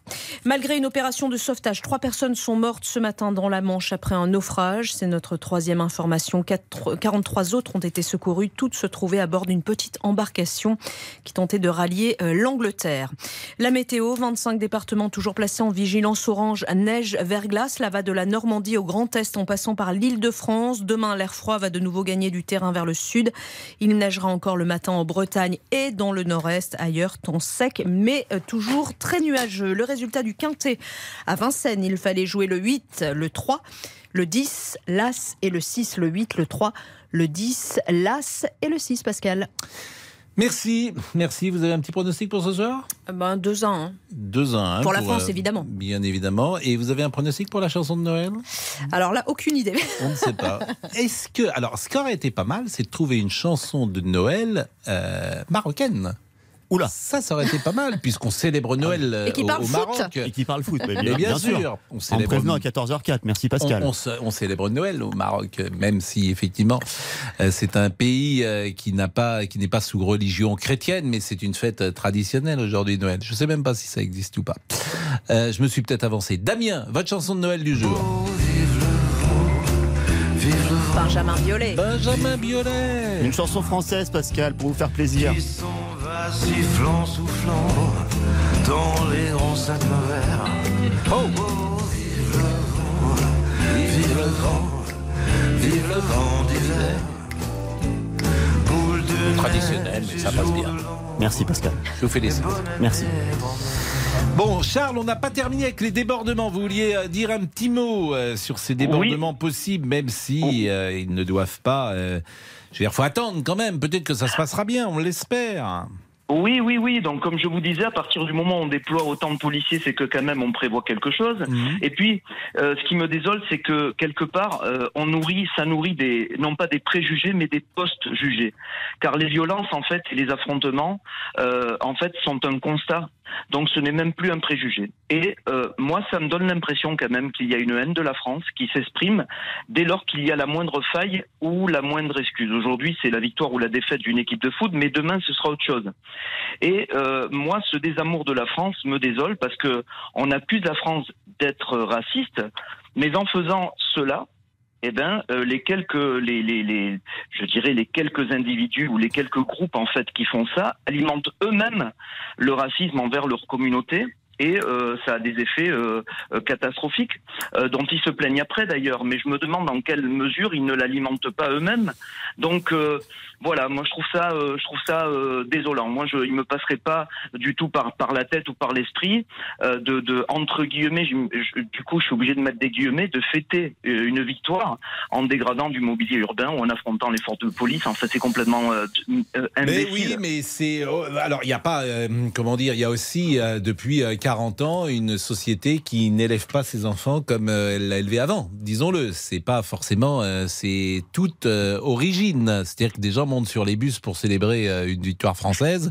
Malgré une opération de sauvetage, trois personnes sont mortes ce matin dans la Manche après un naufrage. C'est notre troisième information. Quatre- 43 autres ont été secourues. Toutes se trouvaient à bord d'une petite embarcation qui tentait de rallier l'Angleterre. La météo, 25 départements toujours placés en vigilance orange, neige, verglas. La va de la Normandie au Grand Est en passant par l'île de France. Demain, l'air froid va de nouveau gagner du terrain vers le sud. Il neigera encore le matin en Bretagne et dans le nord-est. Ailleurs, temps sec, mais euh, toujours très nuageux. Le résultat du quintet à Vincennes, il fallait jouer le 8, le 3, le 10, l'As et le 6, le 8, le 3, le 10, l'As et le 6, Pascal. Merci, merci. Vous avez un petit pronostic pour ce soir? Ben, 2 ans. hein. 2 ans. hein, Pour la France, évidemment. Bien évidemment. Et vous avez un pronostic pour la chanson de Noël? Alors là, aucune idée. On ne sait pas. Est-ce que. Alors, ce qui aurait été pas mal, c'est de trouver une chanson de Noël euh, marocaine. Oula Ça, ça aurait été pas mal, puisqu'on célèbre Noël euh, Et qui au, parle au foot. Maroc. Et qui parle foot, mais bien, bien, bien sûr. sûr. On En célèbre prévenant à 14h04. Merci Pascal. On, on se- on célèbre Noël au Maroc, même si effectivement euh, c'est un pays euh, qui n'a pas, qui n'est pas sous religion chrétienne, mais c'est une fête euh, traditionnelle aujourd'hui Noël. Je sais même pas si ça existe ou pas. Euh, je me suis peut-être avancé. Damien, votre chanson de Noël du jour. Benjamin Biolay. Benjamin Biolay. Une chanson française, Pascal, pour vous faire plaisir. Sifflant, soufflant dans les grands sacs verts. Oh, vive le vent, vive le vent, vive le vent d'hiver. Boule de Traditionnel, mais ça passe bien. Merci Pascal. Je vous félicite. Merci. Bon, Charles, on n'a pas terminé avec les débordements. Vous vouliez euh, dire un petit mot euh, sur ces débordements possibles, même si euh, ils ne doivent pas. euh, je veux dire, faut attendre quand même. Peut-être que ça se passera bien, on l'espère. Oui, oui, oui. Donc, comme je vous disais, à partir du moment où on déploie autant de policiers, c'est que quand même on prévoit quelque chose. Et puis, euh, ce qui me désole, c'est que quelque part, euh, on nourrit, ça nourrit des, non pas des préjugés, mais des post-jugés. Car les violences, en fait, et les affrontements, euh, en fait, sont un constat. Donc, ce n'est même plus un préjugé. Et euh, moi, ça me donne l'impression quand même qu'il y a une haine de la France qui s'exprime dès lors qu'il y a la moindre faille ou la moindre excuse. Aujourd'hui, c'est la victoire ou la défaite d'une équipe de foot, mais demain, ce sera autre chose. Et euh, moi, ce désamour de la France me désole parce que on accuse la France d'être raciste, mais en faisant cela, eh ben, euh, les quelques, les, je dirais les quelques individus ou les quelques groupes en fait qui font ça alimentent eux-mêmes le racisme envers leur communauté. Et euh, ça a des effets euh, catastrophiques, dont ils se plaignent après d'ailleurs. Mais je me demande dans quelle mesure ils ne l'alimentent pas eux-mêmes. Donc voilà, moi je trouve ça, euh, je trouve ça euh, désolant. Moi, je, il me passerait pas du tout par par la tête ou par l'esprit euh, de, de entre guillemets. je- je- du coup, je suis obligé de mettre des guillemets, de fêter une victoire en dégradant du mobilier urbain ou en affrontant les forces de police. Enfin, c'est complètement Mais oui, mais c'est. oh, Alors, il n'y a pas. comment dire Il y a aussi, depuis euh, 40 ans, une société qui n'élève pas ses enfants comme elle l'a élevé avant. Disons-le. C'est pas forcément. c'est toute origine. C'est-à-dire que des gens sur les bus pour célébrer euh, une victoire française.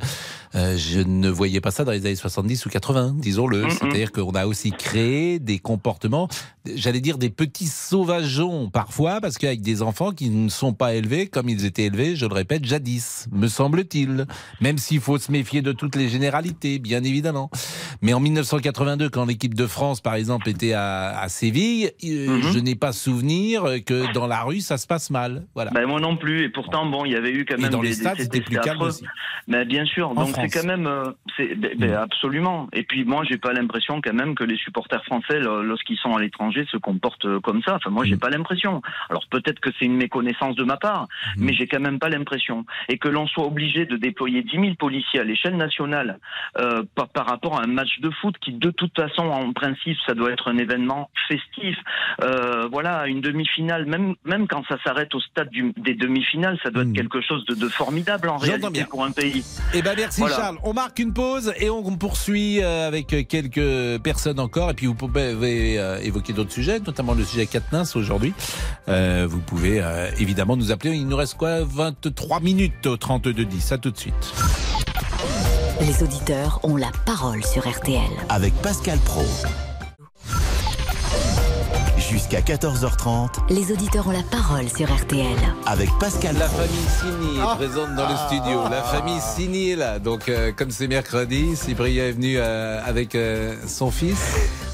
Euh, je ne voyais pas ça dans les années 70 ou 80, disons-le. C'est-à-dire qu'on a aussi créé des comportements, j'allais dire des petits sauvageons parfois, parce qu'avec des enfants qui ne sont pas élevés comme ils étaient élevés, je le répète, jadis, me semble-t-il. Même s'il faut se méfier de toutes les généralités, bien évidemment. Mais en 1982, quand l'équipe de France, par exemple, était à, à Séville, euh, je n'ai pas souvenir que dans la rue, ça se passe mal. Voilà. Ben, moi non plus. Et pourtant, bon, il y avait eu quand Et même dans des, les stades, des- c'était plus calme affreux. aussi. Mais bien sûr. En Donc c'est quand même, euh, c'est ben, ben, absolument. Et puis moi, j'ai pas l'impression quand même que les supporters français, lo- lorsqu'ils sont à l'étranger, se comportent euh, comme ça. Enfin, moi, j'ai pas l'impression. Alors peut-être que c'est une méconnaissance de ma part, mais j'ai quand même pas l'impression. Et que l'on soit obligé de déployer 10 000 policiers à l'échelle nationale euh, par, par rapport à un match de foot qui, de toute façon, en principe, ça doit être un événement festif. Euh, voilà, une demi-finale, même même quand ça s'arrête au stade du- des demi-finales, ça doit être quelque chose de, de formidable en réalité bien. pour un pays. Eh ben merci Voilà. Charles. On marque une pause et on poursuit euh, avec quelques personnes encore. Et puis vous pouvez euh, évoquer d'autres sujets, notamment le sujet Katniss aujourd'hui. Euh, vous pouvez euh, évidemment nous appeler. Il nous reste quoi? 23 minutes au 32 10. À tout de suite. Les auditeurs ont la parole sur RTL. Avec Pascal Pro. Jusqu'à 14h30. Les auditeurs ont la parole sur RTL. Avec Pascal La Pro. famille Sini est présente dans le studio. La famille Sini est là. Donc, euh, comme c'est mercredi, Cyprien est venu euh, avec euh, son fils.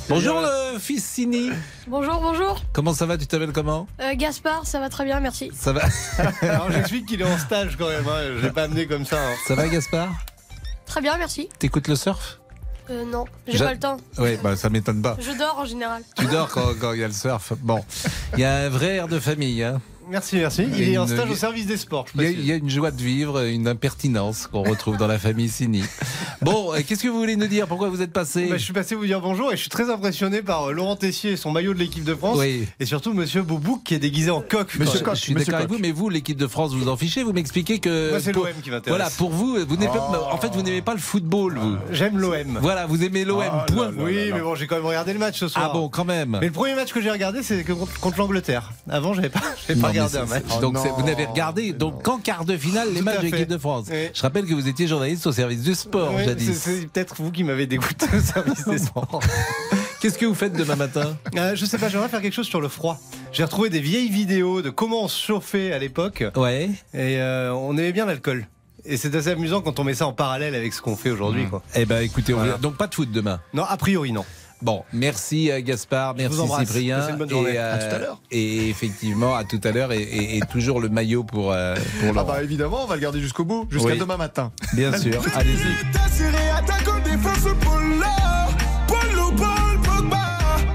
Bonjour le fils Sini. Bonjour, bonjour. Comment ça va? Tu t'appelles comment? Euh, Gaspard, ça va très bien, merci. Ça va? Alors j'explique qu'il est en stage quand même, hein. je l'ai pas amené comme ça. hein. Ça va Gaspard? Très bien, merci. T'écoutes le surf? Euh, non, j'ai J'a- pas le temps. Oui, bah, ça m'étonne pas. Je dors en général. Tu dors quand quand il y a le surf. Bon, il y a un vrai air de famille. Hein. Merci, merci. Il est en Une- stage au service des sports. je Il y, a, précise. il y a une joie de vivre, une impertinence qu'on retrouve dans la famille Sini. Bon, euh, qu'est-ce que vous voulez nous dire? Pourquoi vous êtes passé? Bah, je suis passé vous dire bonjour et je suis très impressionné par euh, Laurent Tessier et son maillot de l'équipe de France. Oui. Et surtout Monsieur Boubouk qui est déguisé en coq. Je- je, suis d'accord avec vous, mais vous, l'équipe de France, vous en fichez. Vous m'expliquez que. Moi, c'est l'OM qui m'intéresse. Voilà, pour vous, vous n'aimez pas- Oh. en fait, vous n'aimez pas le football, vous. J'aime l'OM. Voilà, vous aimez l'OM. Oh point. Oui, mais bon, j'ai quand même regardé le match ce soir. Ah bon, quand même. Mais le premier match que j'ai regardé, c'est contre l'Angleterre. Avant, j'avais pas, regardé un c'est- match. Donc vous n'avez regardé donc qu'en quart de finale les Tout matchs de l'équipe de France. Oui. Je rappelle que vous étiez journaliste au service du sport jadis. c'est- peut-être vous qui m'avez dégoûté au service des sports. Qu'est-ce que vous faites demain matin Euh, Je sais pas, j'aimerais faire quelque chose sur le froid. J'ai retrouvé des vieilles vidéos de comment on se chauffait à l'époque. Ouais. Et euh, on aimait bien l'alcool. Et c'est assez amusant quand on met ça en parallèle avec ce qu'on fait aujourd'hui. quoi. Eh ben écoutez, on Voilà. donc pas de foot demain. Non, a priori non. Bon, merci euh, Gaspard, merci. Cyprien. Une bonne journée. Et, euh, À tout à l'heure. Et effectivement, à tout à l'heure. Et, et- et toujours le maillot pour, euh, pour Ah bah évidemment, on va le garder jusqu'au bout, jusqu'à Oui. demain matin. Bien sûr, allez-y.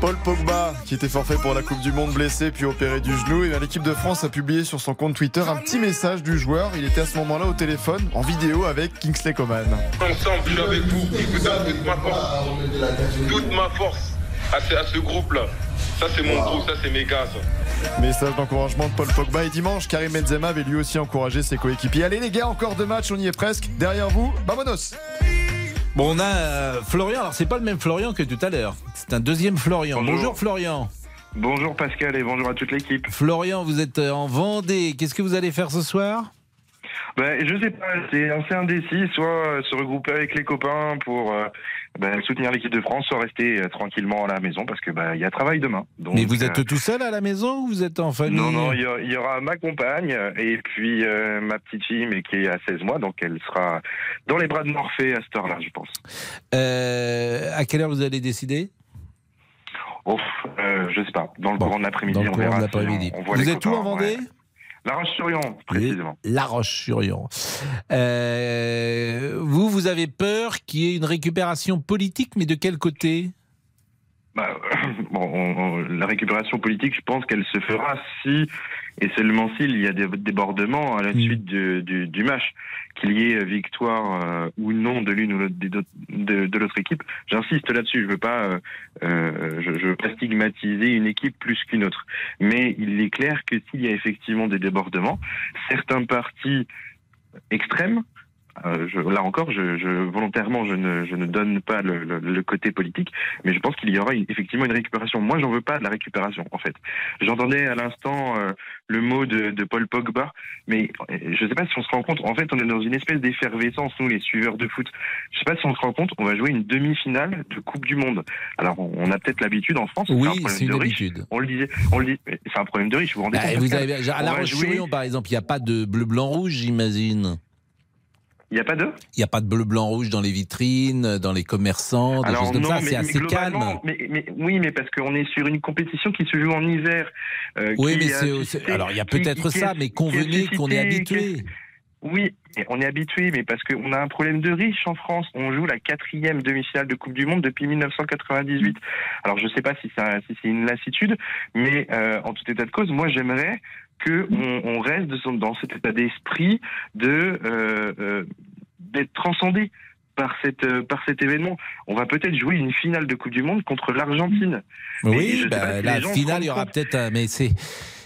Paul Pogba, qui était forfait pour la Coupe du Monde, blessé puis opéré du genou, et l'équipe de France a publié sur son compte Twitter un petit message du joueur. Il était à ce moment-là au téléphone, en vidéo avec Kingsley Coman. Ensemble, je suis avec vous. Je vous donne toute ma force. Toute ma force à ce, groupe-là. Ça, c'est mon groupe, ça, c'est mes gars. ça. Message d'encouragement de Paul Pogba. Et dimanche, Karim Benzema avait lui aussi encouragé ses coéquipiers. Allez les gars, encore deux matchs, on y est presque. Derrière vous, vamonos Bon, on a euh, Florian. Alors c'est pas le même Florian que tout à l'heure. C'est un deuxième Florian. Bonjour, Bonjour. Florian. Bonjour Pascal et bonjour à toute l'équipe. Florian, vous êtes euh, en Vendée. Qu'est-ce que vous allez faire ce soir? Ben, je sais pas, c'est assez indécis, soit euh, se regrouper avec les copains pour ben, soutenir l'équipe de France, soit rester euh, tranquillement à la maison parce que ben, il y a travail demain. Donc, Mais vous êtes euh, tout seul à la maison ou vous êtes en famille Non, non, il y, aura ma compagne et puis euh, ma petite fille, mais qui est à 16 mois, donc elle sera dans les bras de Morphée à cette heure-là, je pense. Euh, à quelle heure vous allez décider? Oh, euh, je sais pas, dans le courant de l'après-midi, Dans le on courant verra. de si l'après-midi. on- on voit Vous les êtes où en copains, Vendée? ouais. La Roche-sur-Yon, précisément. La Roche-sur-Yon. Euh, vous, vous avez peur qu'il y ait une récupération politique, mais de quel côté? Bah, bon, on- on- la récupération politique, je pense qu'elle se fera si et seulement s'il y a des débordements à la suite du, du, du match, qu'il y ait victoire euh, ou non de l'une ou l'autre de l'autre équipe. J'insiste là-dessus. Je veux pas, euh, euh, je, je veux pas stigmatiser une équipe plus qu'une autre. Mais il est clair que s'il y a effectivement des débordements, certains partis extrêmes euh, je- là encore, je, je, volontairement, je ne, je ne donne pas le, le- le côté politique, mais je pense qu'il y aura une- effectivement une récupération. Moi, j'en veux pas de la récupération, en fait. J'entendais à l'instant euh, le mot de, de Paul Pogba, mais euh, je ne sais pas si on se rend compte. En fait, on est dans une espèce d'effervescence, nous, les suiveurs de foot. Je ne sais pas si on se rend compte. On va jouer une demi-finale de Coupe du Monde. Alors, on, a peut-être l'habitude en France. Oui, un c'est une habitude. On le disait, on le dit. mais C'est un problème de riche. Vous vous rendez Bah, compte vous avez, à La jouer- Roche-sur-Yon, par exemple, il n'y a pas de bleu, blanc, rouge, j'imagine. Il n'y a pas de Il n'y a pas de bleu, blanc, rouge dans les vitrines, dans les commerçants, des Alors choses comme non, ça. C'est assez calme. Mais, mais- oui, mais parce qu'on est sur une compétition qui se joue en hiver. euh, Oui, mais c'est- alors il y a peut-être ça, mais convenez qu'on est habitué. Oui, on est habitué, mais parce qu'on a un problème de riche en France. On joue la quatrième demi-finale de Coupe du Monde depuis 1998. Alors je ne sais pas si c'est un- si c'est une lassitude, mais euh, en tout état de cause, moi j'aimerais que on, on reste de dans cet état d'esprit de euh, euh, d'être transcendé par cette euh, par cet événement. On va peut-être jouer une finale de Coupe du Monde contre l'Argentine. Oui, bah, la finale, il y aura peut-être. Mais c'est.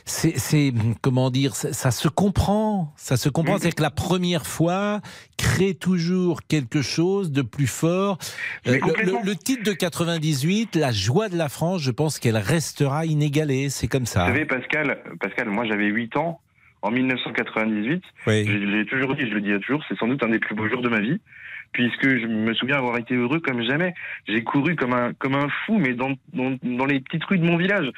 C'est, c'est- comment dire, ça, ça se comprend, ça se comprend. C'est que la première fois crée toujours quelque chose de plus fort. Euh, le- titre de 98, la joie de la France, je pense qu'elle restera inégalée. C'est comme ça. Vous savez, Pascal, Pascal, moi j'avais 8 ans en 1998. Oui. Je l'ai toujours dit, je le dis toujours, c'est sans doute un des plus beaux jours de ma vie. Puisque je me souviens avoir été heureux comme jamais. J'ai couru comme un comme un fou, mais dans dans, dans les petites rues de mon village.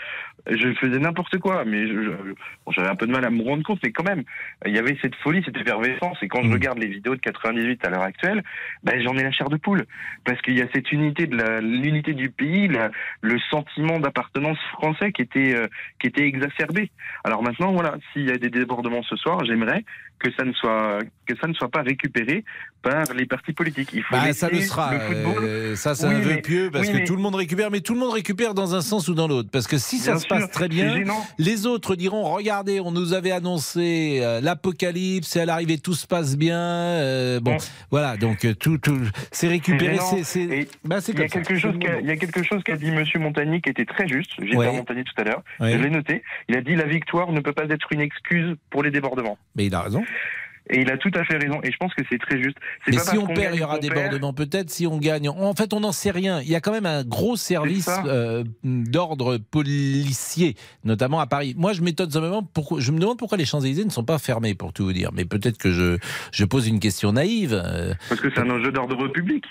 Je faisais n'importe quoi, mais bon, j'avais un peu de mal à me rendre compte. Mais quand même, il y avait cette folie, cette effervescence. Et quand je regarde les vidéos de 98 à l'heure actuelle, ben, j'en ai la chair de poule, parce qu'il y a cette unité de l'unité du pays, la- le sentiment d'appartenance français qui était euh, qui était exacerbé. Alors maintenant, voilà, s'il y a des débordements ce soir, j'aimerais que ça ne soit que ça ne soit pas récupéré par les partis politiques. Il faut Bah, ça le sera. le football. euh, ça, c'est Oui, un vœu pieux parce oui, que mais- tout le monde récupère, mais tout le monde récupère dans un sens ou dans l'autre. Parce que si ça se passe très bien, les autres diront regardez, on nous avait annoncé euh, l'apocalypse, et à l'arrivée tout se passe bien. euh, bon, voilà, donc tout, tout c'est récupéré. C'est, bah, il y a quelque chose qu'a- quelque chose dit Monsieur Montagny qui était très juste. J'étais Ouais. Montagny tout à l'heure. Ouais. Je l'ai noté. Il a dit la victoire ne peut pas être une excuse pour les débordements. Mais il a raison. Et il a tout à fait raison. Et je pense que c'est très juste. Mais pas si on perd, il y aura débordements peut-être. Si on gagne, en fait, on n'en sait rien. Il y a quand même un gros service euh, d'ordre policier, notamment à Paris. Moi, je m'étonne simplement. Pourquoi, je me demande pourquoi les Champs Élysées ne sont pas fermés, pour tout vous dire. Mais peut-être que je, je pose une question naïve. euh, Parce que c'est un enjeu d'ordre public.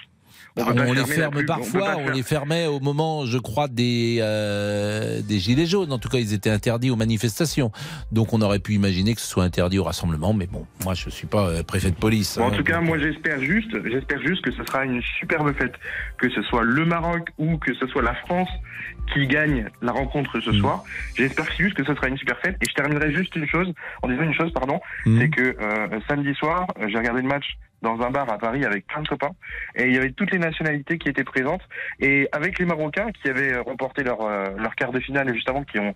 On, peut pas les ferme on parfois, on, les fermait au moment, je crois, des, euh, des Gilets jaunes. En tout cas, ils étaient interdits aux manifestations. Donc on aurait pu imaginer que ce soit interdit au rassemblement. Mais bon, moi, je ne suis pas euh, préfet de police. Bon, en hein. tout cas, moi j'espère juste, j'espère juste que ce sera une superbe fête, que ce soit le Maroc ou que ce soit la France qui gagne la rencontre Mm. ce soir. J'espère juste que ce sera une super fête. Et je terminerai juste une chose, en disant une chose, pardon, Mm. c'est que euh, samedi soir, euh, j'ai regardé le match dans un bar à Paris avec plein de copains et il y avait toutes les nationalités qui étaient présentes et avec les Marocains qui avaient euh, remporté leur euh, leur quart de finale juste avant qui ont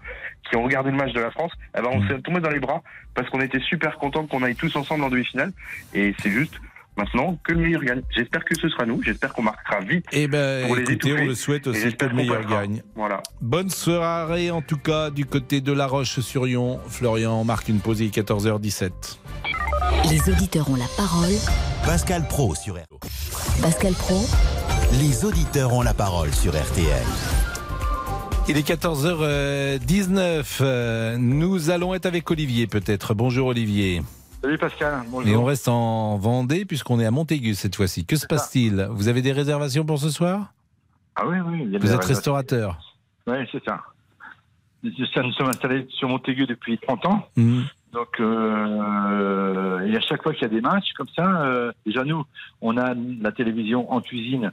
qui ont regardé le match de la France eh ben on s'est tombé dans les bras parce qu'on était super contents qu'on aille tous ensemble en demi-finale et c'est juste maintenant que le meilleur gagne. J'espère que ce sera nous, j'espère qu'on marquera vite. Eh ben, pour les écoutez, on étouffer. le souhaite Et aussi que le meilleur gagne. Voilà. Bonne soirée en tout cas du côté de La Roche-sur-Yon. Florian marque une pause, il est 14h17. Les auditeurs ont la parole. Pascal Pro sur RTL. Pascal Pro, Les auditeurs ont la parole sur RTL. Il est 14h19. Euh, Nous allons être avec Olivier peut-être. Bonjour Olivier. Salut Pascal, bonjour. Et on reste en Vendée puisqu'on est à Montaigu cette fois-ci. Que se passe-t-il? Vous avez des réservations pour ce soir? Ah oui, oui. il y a Vous êtes restaurateur Oui, c'est ça. Ça, Nous sommes installés sur Montaigu depuis 30 ans. Mhm. Donc, euh, et à chaque fois qu'il y a des matchs comme ça, euh, déjà nous, on a la télévision en cuisine.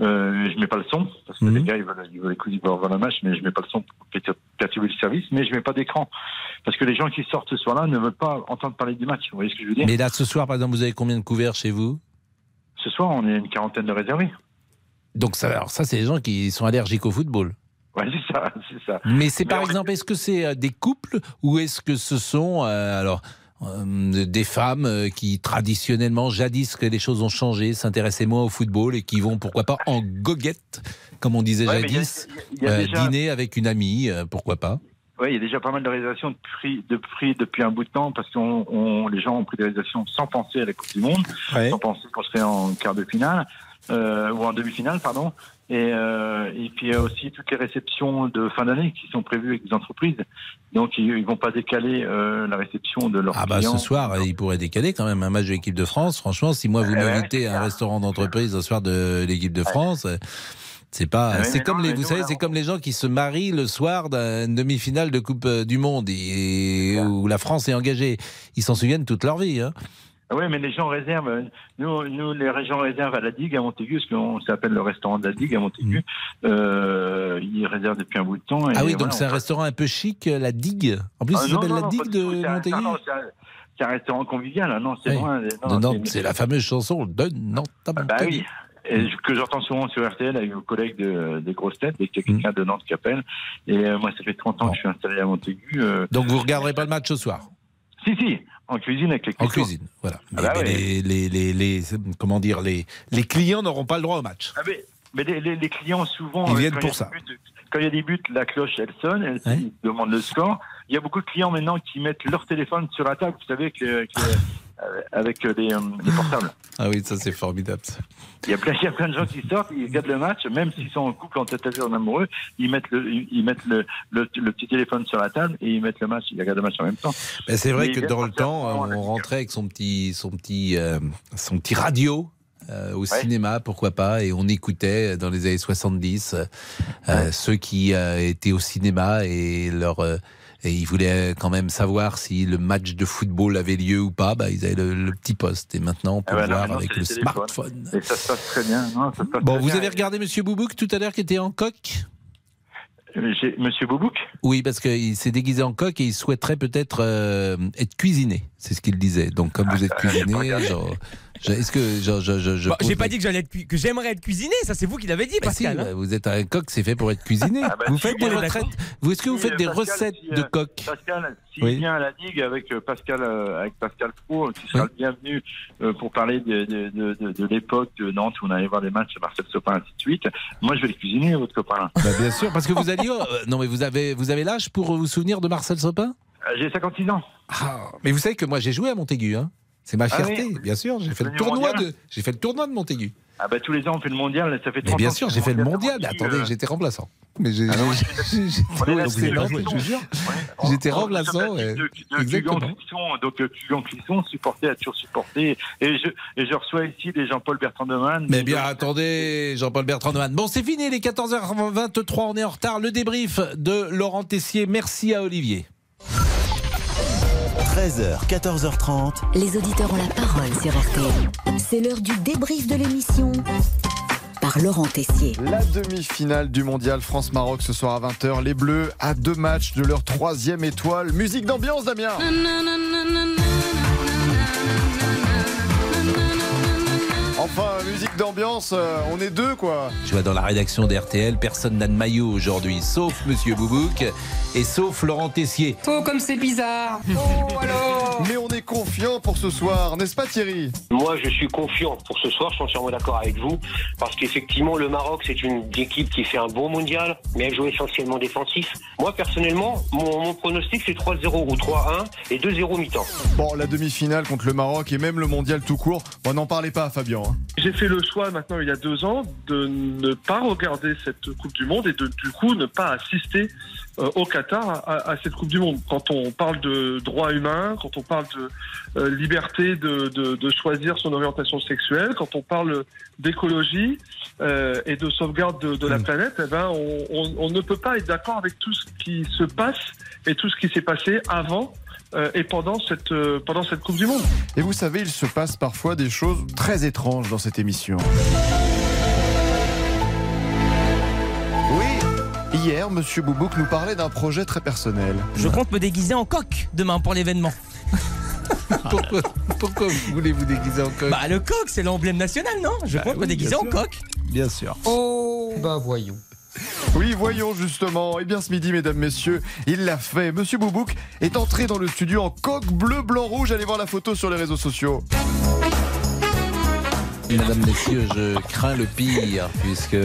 Euh, je mets pas le son parce que Mhm. les gars ils veulent, ils veulent écouter, ils veulent voir le match, mais je mets pas le son pour pertur- perturber le service. Mais je mets pas d'écran parce que les gens qui sortent ce soir-là ne veulent pas entendre parler du match. Vous voyez ce que je veux dire? Mais là ce soir par exemple, vous avez combien de couverts chez vous? Ce soir, on est une quarantaine de réservés. Donc ça, alors ça c'est les gens qui sont allergiques au football. Ouais, c'est ça, c'est ça. Mais c'est par on exemple, est-ce que c'est euh, des couples ou est-ce que ce sont euh, alors euh, des femmes qui traditionnellement, jadis que les choses ont changé, s'intéressaient moins au football et qui vont pourquoi pas en goguette, comme on disait Ouais, mais il y a- jadis, il y a déjà- dîner avec une amie, pourquoi pas Oui, il y a déjà pas mal de réalisations de prix, de prix depuis un bout de temps parce que les gens ont pris des réalisations sans penser à la Coupe du Monde, Ouais. sans penser qu'on serait en quart de finale euh, ou en demi-finale, pardon. Et, euh, et puis il y a aussi toutes les réceptions de fin d'année qui sont prévues avec les entreprises. Donc ils, ils vont pas décaler euh, la réception de leurs Ah bah clients. ce soir, euh, il pourrait décaler quand même un match de l'équipe de France. Franchement, si moi vous Eh ouais, m'invitez à un restaurant d'entreprise au soir de l'équipe de France, euh, c'est pas. Ah c'est comme non, les, vous savez, c'est comme les gens qui se marient le soir d'une demi-finale de Coupe du Monde et où la France est engagée. Ils s'en souviennent toute leur vie. Hein. Oui, mais les gens réservent. Nous, nous, les gens réservent à la digue à Montaigu, parce qu'on s'appelle le restaurant de la digue à Montaigu. Euh, ils réservent depuis un bout de temps. et Ah oui, voilà, donc c'est un restaurant un peu chic, euh, la Digue. En plus, Ah, non, s'appelle la Digue de un- Montaigu. non, non, c'est un- C'est un restaurant convivial, hein, non, c'est Oui. loin. Non, c'est la fameuse chanson de Nantes à Bah Montaigu. oui. Et que j'entends souvent sur RTL avec vos collègues de- des grosses têtes, et qu'il y a quelqu'un de Nantes qui appelle. Et euh, moi, ça fait 30 ans que je suis installé à Montaigu. euh, Donc vous regarderez pas le match ce soir? Si, si, en cuisine avec les En cuisiniers. cuisine, voilà. Ah bah Mais- ouais. les, les, les, comment dire, les, les clients n'auront pas le droit au match. Ah, mais mais les, clients, souvent. Ils euh, viennent quand pour il y a ça. des buts- quand il y a des buts, la cloche, elle sonne, elle ils demandent le score. Il y a beaucoup de clients maintenant qui mettent leur téléphone sur la table, vous savez, avec, les- avec les- euh, avec les, euh, les portables. Ah oui, ça c'est formidable. Il y, a plein, il y a plein de gens qui sortent, ils regardent le match, même s'ils sont en couple, en tête à tête, en amoureux, ils mettent, le, ils mettent le, le, le petit téléphone sur la table et ils mettent le match, ils regardent le match en même temps. Ben, c'est vrai Mais que dans le temps, on rentrait avec son petit, son petit, euh, son petit radio. euh, au cinéma, pourquoi pas, et on écoutait euh, dans les années 70 euh, euh, ceux qui euh, étaient au cinéma et leur euh, et ils voulaient quand même savoir si le match de football avait lieu ou pas. Bah, ils avaient le, le petit poste et maintenant on peut Ah ouais, le non, voir avec le téléphone. smartphone. Et ça se passe très bien. Non, ça se passe Bon, très vous bien. avez regardé Monsieur Boubouk tout à l'heure qui était en coq? Euh, j'ai- Monsieur Boubouk? Oui, parce qu'il s'est déguisé en coq et il souhaiterait peut-être euh, être cuisiné. C'est ce qu'il disait. Donc, comme vous êtes cuisiné, genre, est-ce que genre, je, je, je Bah, J'ai pas la- dit que j'allais être que j'aimerais être cuisiné, ça c'est vous qui l'avez dit, Bah si, Pascal. bah, hein. vous êtes un coq, c'est fait pour être cuisiné. Ah bah, vous si, faites des bien retraites. d'accord. Vous est-ce que vous Si, faites des Pascal, recettes si, de coq Pascal, s'il Oui. vient à la digue avec euh, Pascal, euh, avec Pascal Pro, qui sera le bienvenu euh, pour parler de, de, de, de, de l'époque de Nantes où on allait voir les matchs de Marcel Sopin, ainsi de suite. Moi, je vais le cuisiner, votre copain. là. Bah, Bien sûr, parce que vous alliez. non, mais vous avez, vous avez l'âge pour vous souvenir de Marcel Sopin? J'ai 56 ans. Mais vous savez que moi j'ai joué à Montaigu, hein. C'est ma Ah fierté, oui bien sûr. J'ai fait le tournoi mondial de, j'ai fait le tournoi de Montaigu. Ah bah tous les ans, on fait le mondial, ça fait 30 Mais bien ans sûr, j'ai fait le mondial, attendez, euh, j'étais remplaçant. Mais j'ai, Ah j'étais remplaçant. Exactement. Donc euh, Gugan Clisson, supporté, a toujours supporté. Et je, et je reçois ici des Jean-Paul Bertrand de Man. Mais bien, attendez, Jean-Paul Bertrand de Man. Bon, c'est fini, les 14h23, on est en retard. Le débrief de Laurent Tessier. Merci à Olivier. 13h, 14h30. Les auditeurs ont la parole sur RTL. C'est l'heure du débrief de l'émission par Laurent Tessier. La demi-finale du mondial France-Maroc ce soir à 20h. Les Bleus à deux matchs de leur troisième étoile. Musique d'ambiance, Damien Enfin, musique d'ambiance, euh, on est deux quoi. Je vois dans la rédaction d'RTL, personne n'a de maillot aujourd'hui, sauf Monsieur Boubouk et sauf Laurent Tessier. Oh, comme c'est bizarre. Oh, alors Mais on est confiant pour ce soir, n'est-ce pas Thierry? Moi, je suis confiant pour ce soir, je suis entièrement d'accord avec vous, parce qu'effectivement, le Maroc, c'est une équipe qui fait un bon mondial, mais elle joue essentiellement défensif. Moi, personnellement, mon, mon pronostic, c'est 3-0 ou 3-1 et 2-0 mi-temps. Bon, la demi-finale contre le Maroc et même le mondial tout court, on n'en parlait pas Fabien. hein. J'ai fait le choix maintenant il y a deux ans de ne pas regarder cette Coupe du Monde et de du coup ne pas assister au Qatar à, à cette Coupe du Monde. Quand on parle de droits humains, quand on parle de euh, liberté de, de, de choisir son orientation sexuelle, quand on parle d'écologie euh, et de sauvegarde de, de la planète, eh ben on, on- on ne peut pas être d'accord avec tout ce qui se passe et tout ce qui s'est passé avant euh, et pendant cette euh, pendant cette Coupe du Monde. Et vous savez, il se passe parfois des choses très étranges dans cette émission. Hier, Monsieur Boubouk nous parlait d'un projet très personnel. Je compte me déguiser en coq demain pour l'événement. pourquoi, pourquoi voulez vous déguiser en coq? Bah le coq, c'est l'emblème national, non? Je compte me oui, déguiser en sûr. coq. Bien sûr. Oh, bah voyons. Oui, voyons justement. Et bien ce midi, mesdames, messieurs, il l'a fait. Monsieur Boubouk est entré dans le studio en coq bleu, blanc, rouge. Allez voir la photo sur les réseaux sociaux. Mesdames, Messieurs, je crains le pire, puisque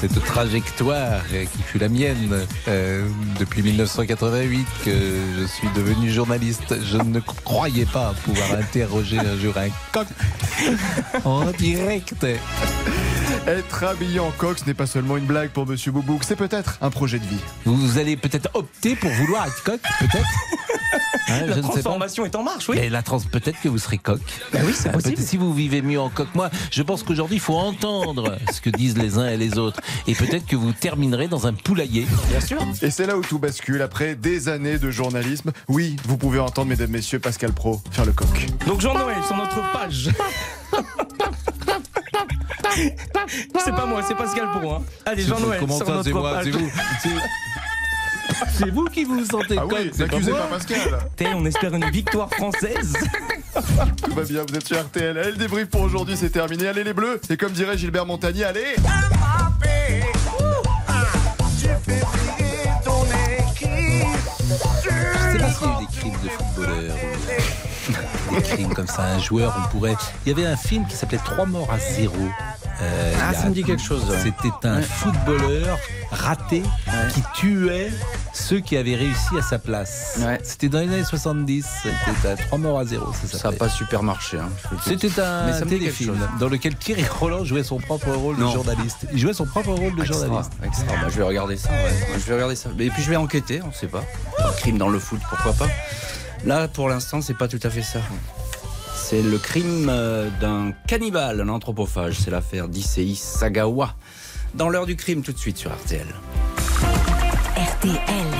cette trajectoire qui fut la mienne euh, depuis 1988 que je suis devenu journaliste, je ne croyais pas pouvoir interroger un jour un coq en direct. Être habillé en coq, ce n'est pas seulement une blague pour Monsieur Boubouk, c'est peut-être un projet de vie. Vous allez peut-être opter pour vouloir être coq, peut-être Hein, La je ne sais pas. transformation est en marche, oui. Mais la trans, peut-être que vous serez coq. Bah oui, c'est Euh, possible. peut-être Si vous vivez mieux en coq, moi, je pense qu'aujourd'hui, il faut entendre ce que disent les uns et les autres. Et peut-être que vous terminerez dans un poulailler. Bien sûr. Et c'est là où tout bascule après des années de journalisme. Oui, vous pouvez entendre, mesdames, messieurs, Pascal Pro faire le coq. Donc Jean-Noël sur notre page. c'est pas moi, c'est Pascal pour hein. Allez Jean-Noël Comment ça, c'est moi, c'est vous C'est- C'est vous qui vous sentez Ah oui, c'est pas n'accusez moi. pas Pascal. T'es, on espère une victoire française. Tout va bien, vous êtes sur RTL. Allez, le débrief pour aujourd'hui, c'est terminé. Allez les bleus. Et comme dirait Gilbert Montagnier, allez Je sais pas s'il y a eu des crimes de footballeurs. Des crimes comme ça, un joueur, on pourrait. Il y avait un film qui s'appelait Trois morts à zéro. Euh, Ah, a- ça me dit quelque chose. C'était un Ouais. footballeur raté qui tuait ceux qui avaient réussi à sa place. C'était dans les années 70. C'était à Trois morts à zéro. Ça Ça n'a pas super marché. hein. C'était un téléfilm dans lequel Thierry Roland jouait son propre rôle de journaliste. Il jouait son propre rôle de Extra, journaliste. extra. Bah, je vais regarder ça. Je vais regarder ça. Et puis je vais enquêter, on sait pas. Un crime dans le foot, pourquoi pas. Là, pour l'instant, c'est pas tout à fait ça. C'est le crime euh, d'un cannibale, un anthropophage. C'est l'affaire d'Issei Sagawa. Dans l'heure du crime, tout de suite sur RTL. RTL.